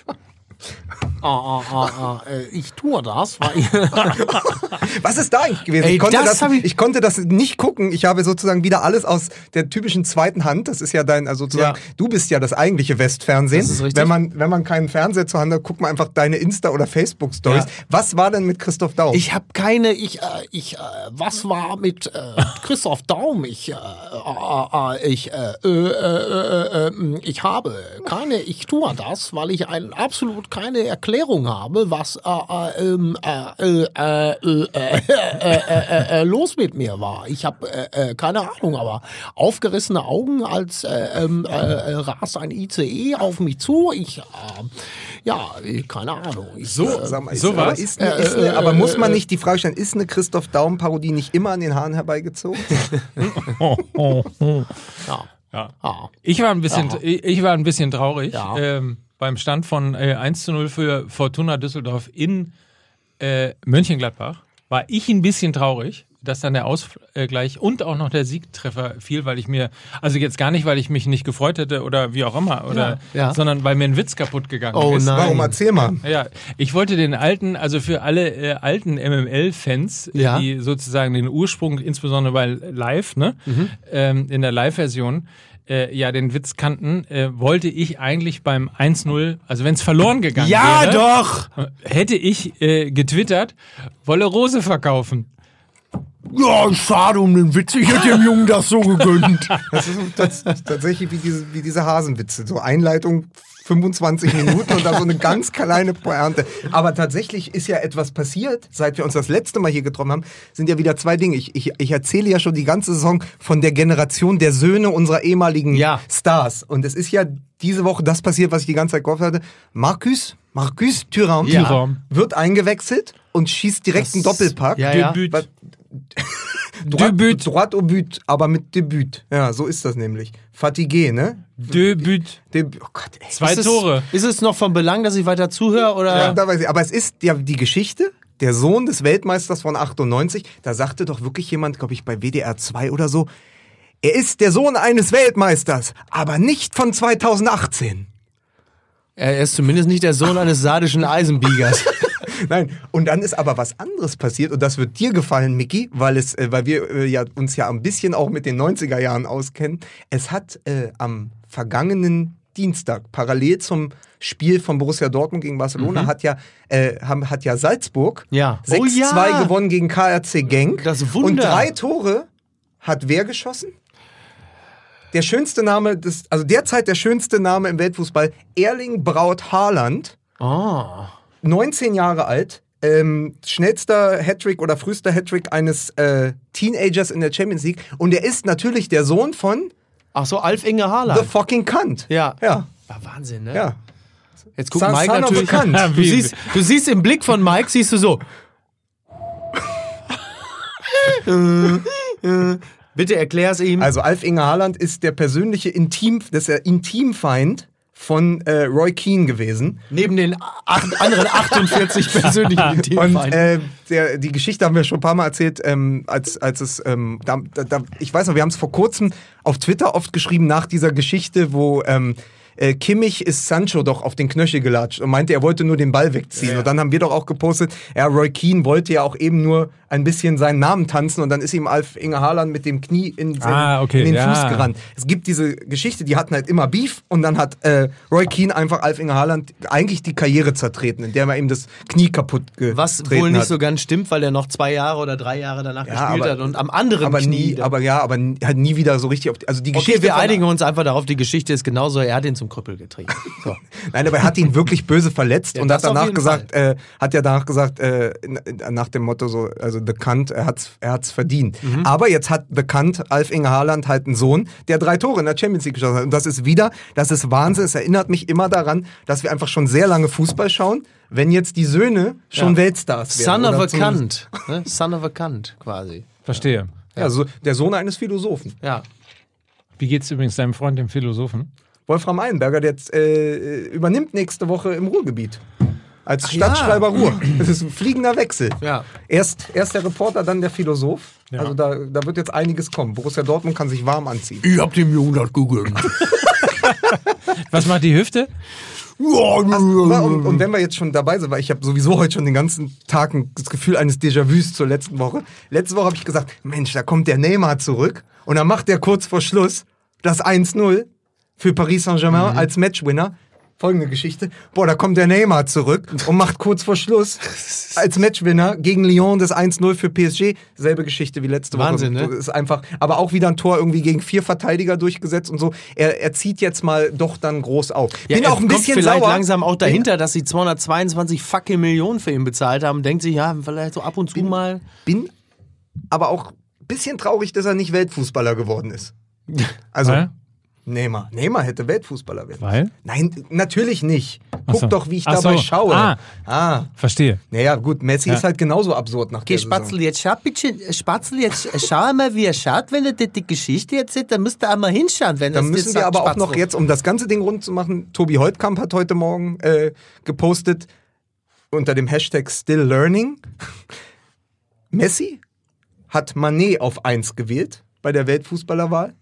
Ah, ah, ah, ah, äh, ich tue das, weil Was ist da eigentlich gewesen? Ey, ich, konnte das das, ich, ich- konnte das nicht gucken. Ich habe sozusagen wieder alles aus der typischen zweiten Hand. Das ist ja dein, also sozusagen, Ja. du bist ja das eigentliche Westfernsehen. Das ist richtig. Wenn man, wenn man keinen Fernseher zur Hand hat, guckt man einfach deine Insta- oder Facebook-Stories. Ja. Was war denn mit Christoph Daum? Ich habe keine, ich, äh, ich, äh, was war mit äh, Christoph Daum? Ich, äh, äh, äh, ich, äh, äh, äh, äh, äh, ich habe keine, ich tue das, weil ich ein, absolut keine Erklärung Erklärung habe, was los mit mir war. Ich habe äh, keine Ahnung, aber aufgerissene Augen als äh, äh, ras ein ICE auf mich zu. Ich ja, keine Ahnung. Ich, so, sag mal, ist, so was? Ist eine, ist eine, aber muss man nicht die Frage stellen, ist eine Christoph Daum-Parodie nicht immer an den Haaren herbeigezogen? ja. Ja. Ah. Ich war ein bisschen, ja. ich war ein bisschen traurig. Ja. Ähm, beim Stand von äh, 1 zu 0 für Fortuna Düsseldorf in äh, Mönchengladbach. War ich ein bisschen traurig, dass dann der Ausgleich und auch noch der Siegtreffer fiel, weil ich mir, also jetzt gar nicht, weil ich mich nicht gefreut hätte oder wie auch immer, oder, Ja, ja. sondern weil mir ein Witz kaputt gegangen Oh ist. nein. Warum? Erzähl mal. Ja, ich wollte den alten, also für alle äh, alten MML-Fans, äh, Ja. die sozusagen den Ursprung, insbesondere bei Live, ne, Mhm. ähm, in der Live-Version, äh, ja, den Witz kannten, äh, wollte ich eigentlich beim 1-0, also wenn es verloren gegangen Ja, wäre, doch! hätte ich äh, getwittert, wolle Rose verkaufen. Ja, schade um den Witz. Ich hätte dem Jungen das so gegönnt. Das ist tats- tatsächlich wie diese, wie diese Hasenwitze. So Einleitung 25 Minuten und dann so eine ganz kleine Pointe. Aber tatsächlich ist ja etwas passiert, seit wir uns das letzte Mal hier getroffen haben, sind ja wieder zwei Dinge. Ich, ich, ich erzähle ja schon die ganze Saison von der Generation der Söhne unserer ehemaligen Ja. Stars. Und es ist ja diese Woche das passiert, was ich die ganze Zeit gehofft hatte. Marcus, Marcus Thuram Ja. Wird eingewechselt und schießt direkt einen Doppelpack. Ja, ja. Debüt. Debüt. Droit au but, aber mit Debüt. Ja, so ist das nämlich. Fatigué, ne? Debüt. Debüt. Oh Gott, ey. Zwei ist Tore. Es, ist es noch von Belang, dass ich weiter zuhöre? Oder? Ja, da weiß ich. Aber es ist ja die Geschichte. Der Sohn des Weltmeisters von 98, da sagte doch wirklich jemand, glaube ich, bei WDR 2 oder so, er ist der Sohn eines Weltmeisters, aber nicht von 2018. Er ist zumindest nicht der Sohn eines sardischen Eisenbiegers. Nein, und dann ist aber was anderes passiert und das wird dir gefallen, Mickey, weil es, äh, weil wir äh, ja uns ja ein bisschen auch mit den 90er Jahren auskennen. Es hat äh, am vergangenen Dienstag parallel zum Spiel von Borussia Dortmund gegen Barcelona hat ja äh, haben, hat ja Salzburg Ja. 6-2 Oh ja. gewonnen gegen KRC Genk Das Wunder. und drei Tore hat wer geschossen? Der schönste Name des also derzeit der schönste Name im Weltfußball Erling Braut Haaland. Oh. 19 Jahre alt, ähm, schnellster Hattrick oder frühester Hattrick eines äh, Teenagers in der Champions League. Und er ist natürlich der Sohn von Ach so, Alf Inge The Haaland. Fucking Cunt. Ja. Ja, War Wahnsinn, ne? ja. Jetzt guckt Mike a natürlich. Du siehst, du siehst im Blick von Mike, siehst du so. Bitte erklär's ihm. Also Alf Inge Haaland ist der persönliche Intim, das ist der Intimfeind von äh, Roy Keane gewesen. Neben den acht, anderen 48 persönlichen Und Intimfeinden. äh, der, die Geschichte haben wir schon ein paar Mal erzählt, ähm, als, als es, ähm, da, da, ich weiß noch, wir haben es vor kurzem auf Twitter oft geschrieben nach dieser Geschichte, wo ähm, äh, Kimmich ist Sancho doch auf den Knöchel gelatscht und meinte, er wollte nur den Ball wegziehen. Und dann haben wir doch auch gepostet, ja, Roy Keane wollte ja auch eben nur ein bisschen seinen Namen tanzen und dann ist ihm Alf Inge Haaland mit dem Knie in, seinen, Ah, okay, in den ja. Fuß gerannt. Es gibt diese Geschichte, die hatten halt immer Beef und dann hat äh, Roy Keane einfach Alf Inge Haaland eigentlich die Karriere zertreten, indem er ihm das Knie kaputt Was getreten wohl nicht hat. so ganz stimmt, weil er noch zwei Jahre oder drei Jahre danach Ja, gespielt aber- hat und am anderen aber Knie. nie, aber ja, aber hat nie wieder so richtig auf die, also die Geschichte okay, wir einigen uns einfach darauf, die Geschichte ist genauso, er hat ihn zum Krüppel getrieben. So. Nein, aber er hat ihn wirklich böse verletzt Ja, und hat danach gesagt, äh, hat ja danach gesagt, äh, nach dem Motto so, also The Kant, er hat's, er hat's verdient. Mhm. Aber jetzt hat The Kant, Alf Inge Haaland, halt einen Sohn, der drei Tore in der Champions League geschossen hat. Und das ist wieder, das ist Wahnsinn. Es erinnert mich immer daran, dass wir einfach schon sehr lange Fußball schauen, wenn jetzt die Söhne schon Weltstars werden. Son of a Kant. Ne? Son of a Kant quasi. Verstehe. Ja, so, der Sohn eines Philosophen. Ja. Wie geht's übrigens deinem Freund, dem Philosophen? Wolfram Eilenberger, der jetzt, äh, übernimmt nächste Woche im Ruhrgebiet. Als Ach Stadtschreiber Ruhr. Das ist ein fliegender Wechsel. Ja. Erst, erst der Reporter, dann der Philosoph. Ja. Also da, da wird jetzt einiges kommen. Borussia Dortmund kann sich warm anziehen. Ich hab dem Jungen das gegönnt. Was macht die Hüfte? Und, und wenn wir jetzt schon dabei sind, weil ich habe sowieso heute schon den ganzen Tag ein- das Gefühl eines Déjà-vus zur letzten Woche. Letzte Woche habe ich gesagt, Mensch, da kommt der Neymar zurück und dann macht er kurz vor Schluss das 1-0 für Paris Saint-Germain als Matchwinner. folgende Geschichte. Boah, da kommt der Neymar zurück und macht kurz vor Schluss als Matchwinner gegen Lyon das 1-0 für PSG. Selbe Geschichte wie letzte Wahnsinn, Woche. ne? Ist einfach, aber auch wieder ein Tor irgendwie gegen vier Verteidiger durchgesetzt und so. Er, er zieht jetzt mal doch dann groß auf. Bin er auch ein kommt bisschen vielleicht sauer. langsam auch dahinter, dass sie 222 fucking Millionen für ihn bezahlt haben. Denkt sich, ja, vielleicht so ab und zu mal. Bin aber auch ein bisschen traurig, dass er nicht Weltfußballer geworden ist. Also, Weil? Neymar. Neymar hätte Weltfußballer werden. Weil? Nein, natürlich nicht. Guck so. doch, wie ich Ach dabei so. schaue. Ah. ah. Verstehe. Naja, gut, Messi Ja. ist halt genauso absurd nach Okay, der. Spatzel, jetzt schau, bitte, Spatzel, jetzt äh, schau mal, wie er schaut, wenn er die, die Geschichte erzählt, dann müsst ihr einmal hinschauen, wenn Dann das müssen wir sagt, aber auch noch Spatzel. jetzt, um das ganze Ding rund zu machen, Tobi Holtkamp hat heute Morgen äh, gepostet unter dem Hashtag Still Learning. Messi hat Manet auf 1 gewählt bei der Weltfußballerwahl,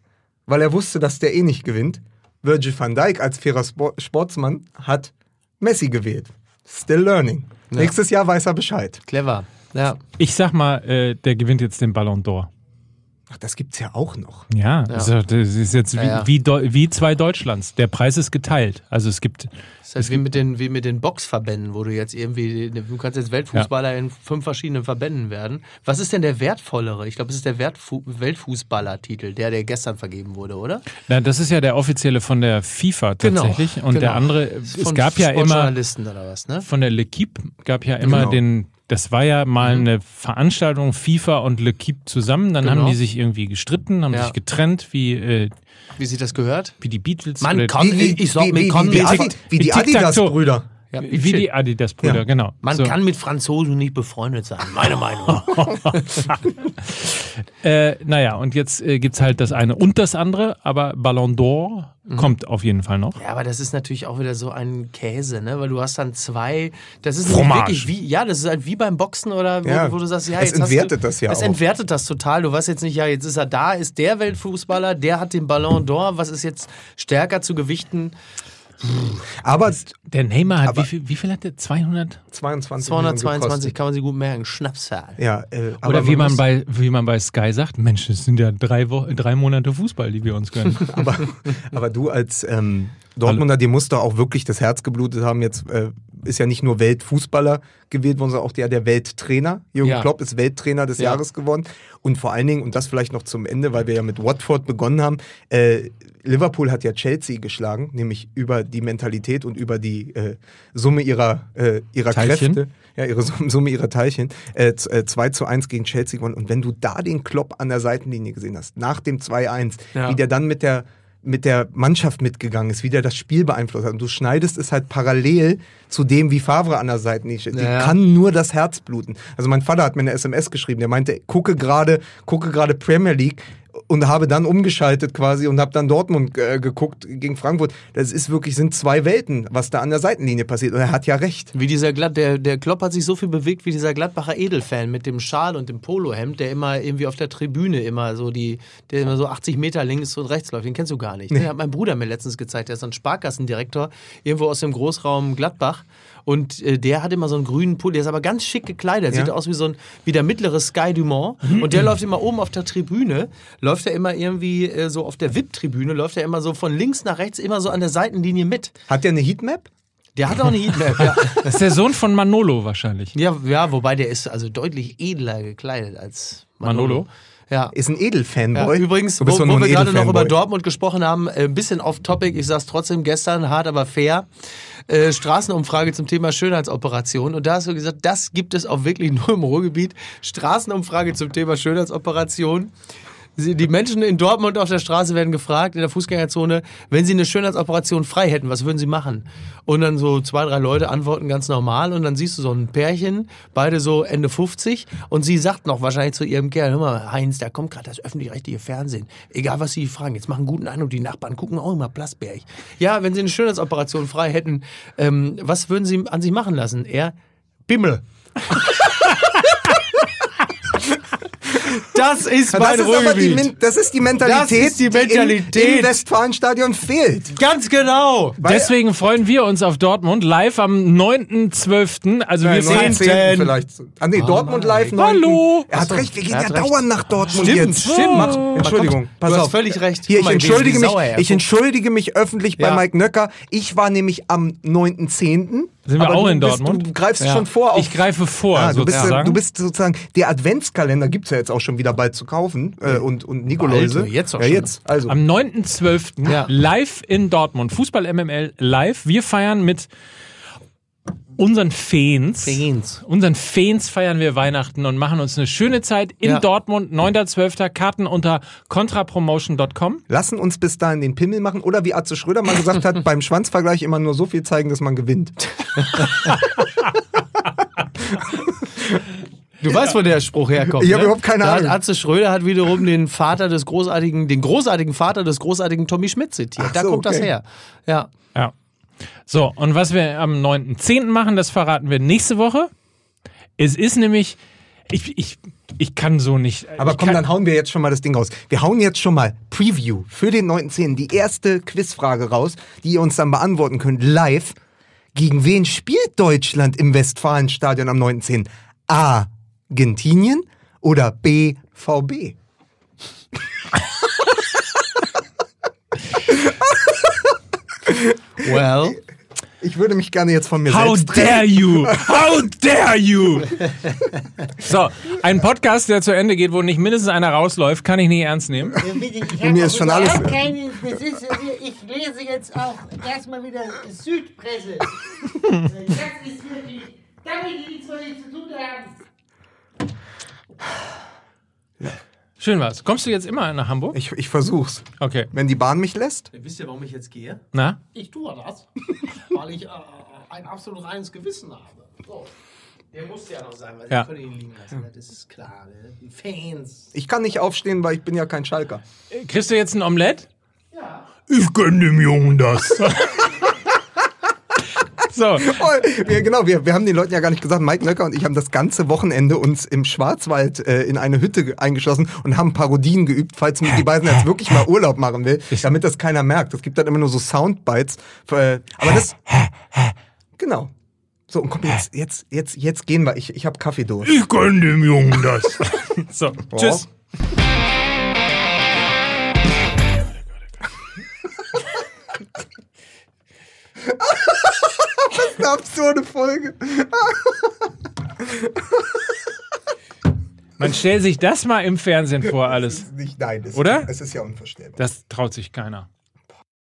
weil er wusste, dass der eh nicht gewinnt. Virgil van Dijk als fairer Sport Sportsmann hat Messi gewählt. Still Learning. Nächstes Jahr weiß er Bescheid. Clever, ja. Ich sag mal, äh, der gewinnt jetzt den Ballon d'Or. Ach, das gibt's ja auch noch. Ja, Das, ist, doch- das ist jetzt wie, Ja, ja. Wie, wie zwei Deutschlands. Der Preis ist geteilt. Also es gibt, Das ist halt wie mit, den, wie mit den Boxverbänden, wo du jetzt irgendwie, du kannst jetzt Weltfußballer in fünf verschiedenen Verbänden werden. Was ist denn der wertvollere? Ich glaube, es ist der Wertfu Weltfußballer-Titel, der, der gestern vergeben wurde, oder? na, das ist ja der offizielle von der FIFA tatsächlich. Und der genau. andere, es Von gab ja immer, Sportjournalisten oder was, ne? von der L'Equipe gab ja immer Genau. den, das war ja mal eine Veranstaltung FIFA und L'Equipe zusammen. Dann Genau. haben die sich irgendwie gestritten, haben Ja. sich getrennt, wie, äh, Wie sich das gehört? wie die Beatles. Man oder- kann- Wie, Ich sag, wie, mir wie, die, wie. Adidas-Brüder. Ja, wie die Adidas-Brüder, Ja. genau. Man So. kann mit Franzosen nicht befreundet sein, meine Meinung. Äh, naja, und jetzt äh, gibt's halt das eine und das andere, aber Ballon d'Or Mhm. kommt auf jeden Fall noch. Ja, aber das ist natürlich auch wieder so ein Käse, ne? Weil du hast dann zwei, das ist wirklich wie, ja, das ist halt wie beim Boxen oder wo, Ja. wo du sagst, ja, Es jetzt hast entwertet du, das ja Es auch. entwertet das total. Du weißt jetzt nicht, ja, jetzt ist er da, ist der Weltfußballer, der hat den Ballon d'Or, was ist jetzt stärker zu gewichten? Aber Der Neymar hat, Aber- wie viel, wie viel hat der? 200? 22 Millionen 222 gekostet. kann man sich gut merken, Schnapszahl. Ja, äh, aber Oder wie man, muss- bei, wie man bei Sky sagt, Mensch, es sind ja drei, Wo drei Monate Fußball, die wir uns gönnen. aber, aber du als ähm, Dortmunder, dir musst doch auch wirklich das Herz geblutet haben. Jetzt äh, ist ja nicht nur Weltfußballer gewählt worden, sondern auch der, der Welttrainer. Jürgen Ja. Klopp ist Welttrainer des Ja. Jahres geworden. Und vor allen Dingen, und das vielleicht noch zum Ende, weil wir ja mit Watford begonnen haben, äh, Liverpool hat ja Chelsea geschlagen, nämlich über die Mentalität und über die äh, Summe ihrer, äh, ihrer Teilchen? Kräfte. Ja, ihre Summe, ihrer Teilchen. Äh, z- äh, 2 zu 1 gegen Chelsea gewonnen. Und wenn du da den Klopp an der Seitenlinie gesehen hast, nach dem 2-1, Ja. wie der dann mit der mit der Mannschaft mitgegangen ist, wie der das Spiel beeinflusst hat. Und du schneidest es halt parallel zu dem, wie Favre an der Seitenlinie steht. Ja. Die kann nur das Herz bluten. Also mein Vater hat mir eine SMS geschrieben, der meinte, gucke gerade, gucke gerade Premier League und habe dann umgeschaltet quasi und habe dann Dortmund äh, geguckt gegen Frankfurt. Das ist wirklich, sind zwei Welten, was da an der Seitenlinie passiert. Und er hat ja recht. Wie dieser Glatt, der, der Klopp hat sich so viel bewegt wie dieser Gladbacher Edelfan mit dem Schal und dem Polohemd, der immer irgendwie auf der Tribüne immer so die, der immer so 80 Meter links und rechts läuft. Den kennst du gar nicht. Ne? Hat mein Bruder mir letztens gezeigt. Der ist ein Sparkassendirektor irgendwo aus dem Großraum Gladbach. Und äh, der hat immer so einen grünen Pulli, der ist aber ganz schick gekleidet. Ja. Sieht aus wie so ein, wie der mittlere Sky Dumont. Und der läuft immer oben auf der Tribüne, läuft er immer irgendwie äh, so auf der VIP-Tribüne, läuft er immer so von links nach rechts, immer so an der Seitenlinie mit. Hat der eine Heatmap? Der hat auch eine Heatmap, ja. Das ist der Sohn von Manolo wahrscheinlich. Ja, ja, wobei der ist also deutlich edler gekleidet als Manolo. Manolo? Ja. Ist ein Edelfanboy. Ja, übrigens, wo, wo wir gerade noch über Dortmund gesprochen haben, äh, ein bisschen off topic, ich sag's trotzdem gestern, hart aber fair. Äh, Straßenumfrage zum Thema Schönheitsoperation. Und da hast du gesagt, das gibt es auch wirklich nur im Ruhrgebiet. Straßenumfrage zum Thema Schönheitsoperation. Die Menschen in Dortmund auf der Straße werden gefragt, in der Fußgängerzone, wenn sie eine Schönheitsoperation frei hätten, was würden sie machen? Und dann so zwei, drei Leute antworten ganz normal und dann siehst du so ein Pärchen, beide so Ende 50 und sie sagt noch wahrscheinlich zu ihrem Kerl, hör mal, Heinz, da kommt gerade das öffentlich-rechtliche Fernsehen. Egal, was sie fragen, jetzt machen guten Eindruck, die Nachbarn gucken auch immer Plasberg. Ja, wenn sie eine Schönheitsoperation frei hätten, ähm, was würden sie an sich machen lassen? Er, Bimmel. Das ist Das mein ist, aber die, Ruhrgebiet. Men- das ist die Mentalität, Das ist die Mentalität. im, im Westfalenstadion fehlt. Ganz genau. Deswegen freuen wir uns auf Dortmund live am 9.12. Also wir Nein, fahren 19. vielleicht. Ah nee, Dortmund live 9. Hallo. Er hat recht, wir gehen ja dauernd nach Dortmund Stimmt, jetzt. stimmt. Mach, Entschuldigung, pass du hast auf. völlig recht. Hier, ich entschuldige mich, sauer ich entschuldige mich öffentlich bei Ja. Mike Nöcker. Ich war nämlich am 9.10. Sind wir aber auch in bist, Dortmund? Du greifst Ja. schon vor auf Ich greife vor, Ah, du, bist, sozusagen. du bist sozusagen, der Adventskalender gibt's ja jetzt auch schon wieder bald zu kaufen äh, und, und Nikoläuse. Jetzt auch ja, schon. jetzt. Also, Am 9.12. Ja. live in Dortmund. Fußball MML live. Wir feiern mit unseren Fans. Fans. Unseren Fans feiern wir Weihnachten und machen uns eine schöne Zeit in Ja. Dortmund. 9.12. Karten unter contrapromotion.com. lassen uns bis dahin den Pimmel machen oder wie Atze Schröder mal gesagt hat, beim Schwanzvergleich immer nur so viel zeigen, dass man gewinnt. Du weißt, wo der Spruch herkommt. Ich hab ne? überhaupt keine da Ahnung. Atze Schröder hat wiederum den Vater des großartigen, den großartigen Vater des großartigen Tommy Schmidt zitiert. Ach da so, kommt das okay. her. Ja. Ja. So, und was wir am 9.10. machen, das verraten wir nächste Woche. Es ist nämlich, ich, ich, ich kann so nicht. Aber komm, kann, dann hauen wir jetzt schon mal das Ding raus. Wir hauen jetzt schon mal Preview für den 9.10. Die erste Quizfrage raus, die ihr uns dann beantworten könnt, live. Gegen wen spielt Deutschland im Westfalenstadion am 9.10.? A. Argentinien oder B. VB? Well. Ich würde mich gerne jetzt von mir How selbst dare trennen. you! How dare you! So, ein Podcast, der zu Ende geht, wo nicht mindestens einer rausläuft, kann ich nicht ernst nehmen. Ich mir ist schon alles- Keine, das ist, ich lese jetzt auch erstmal wieder Südpresse. Das ist die, damit die nichts mit zu tun haben. Schön was. Kommst du jetzt immer nach Hamburg? Ich, ich versuch's. Okay. Wenn die Bahn mich lässt. Wisst ihr, warum ich jetzt gehe? Na? Ich tue das, weil ich äh, ein absolut reines Gewissen habe. So. Der musste ja noch sein, weil Ja. ich konnte ihn liegen lassen. Das ist klar. Ne? Die Fans. Ich kann nicht aufstehen, weil ich bin ja kein Schalker. Kriegst du jetzt ein Omelett? Ja. Ich gönn dem Jungen das. so, wir, genau, wir, wir haben den Leuten ja gar nicht gesagt, Mike Nöcker und ich haben das ganze Wochenende uns im Schwarzwald äh, in eine Hütte ge- eingeschlossen und haben Parodien geübt, falls die beiden jetzt wirklich mal Urlaub machen will, damit das keiner merkt. Es gibt dann immer nur so Soundbites. Für, äh, aber das. Genau. So, und komm, jetzt, jetzt, jetzt, jetzt gehen wir. Ich, ich habe Kaffee durch. ich gönn dem Jungen das. so, tschüss. Eine absurde Folge. Man stellt sich das mal im Fernsehen vor, alles. Nicht, nein, es, Oder? Es ist ja unvorstellbar. Das traut sich keiner.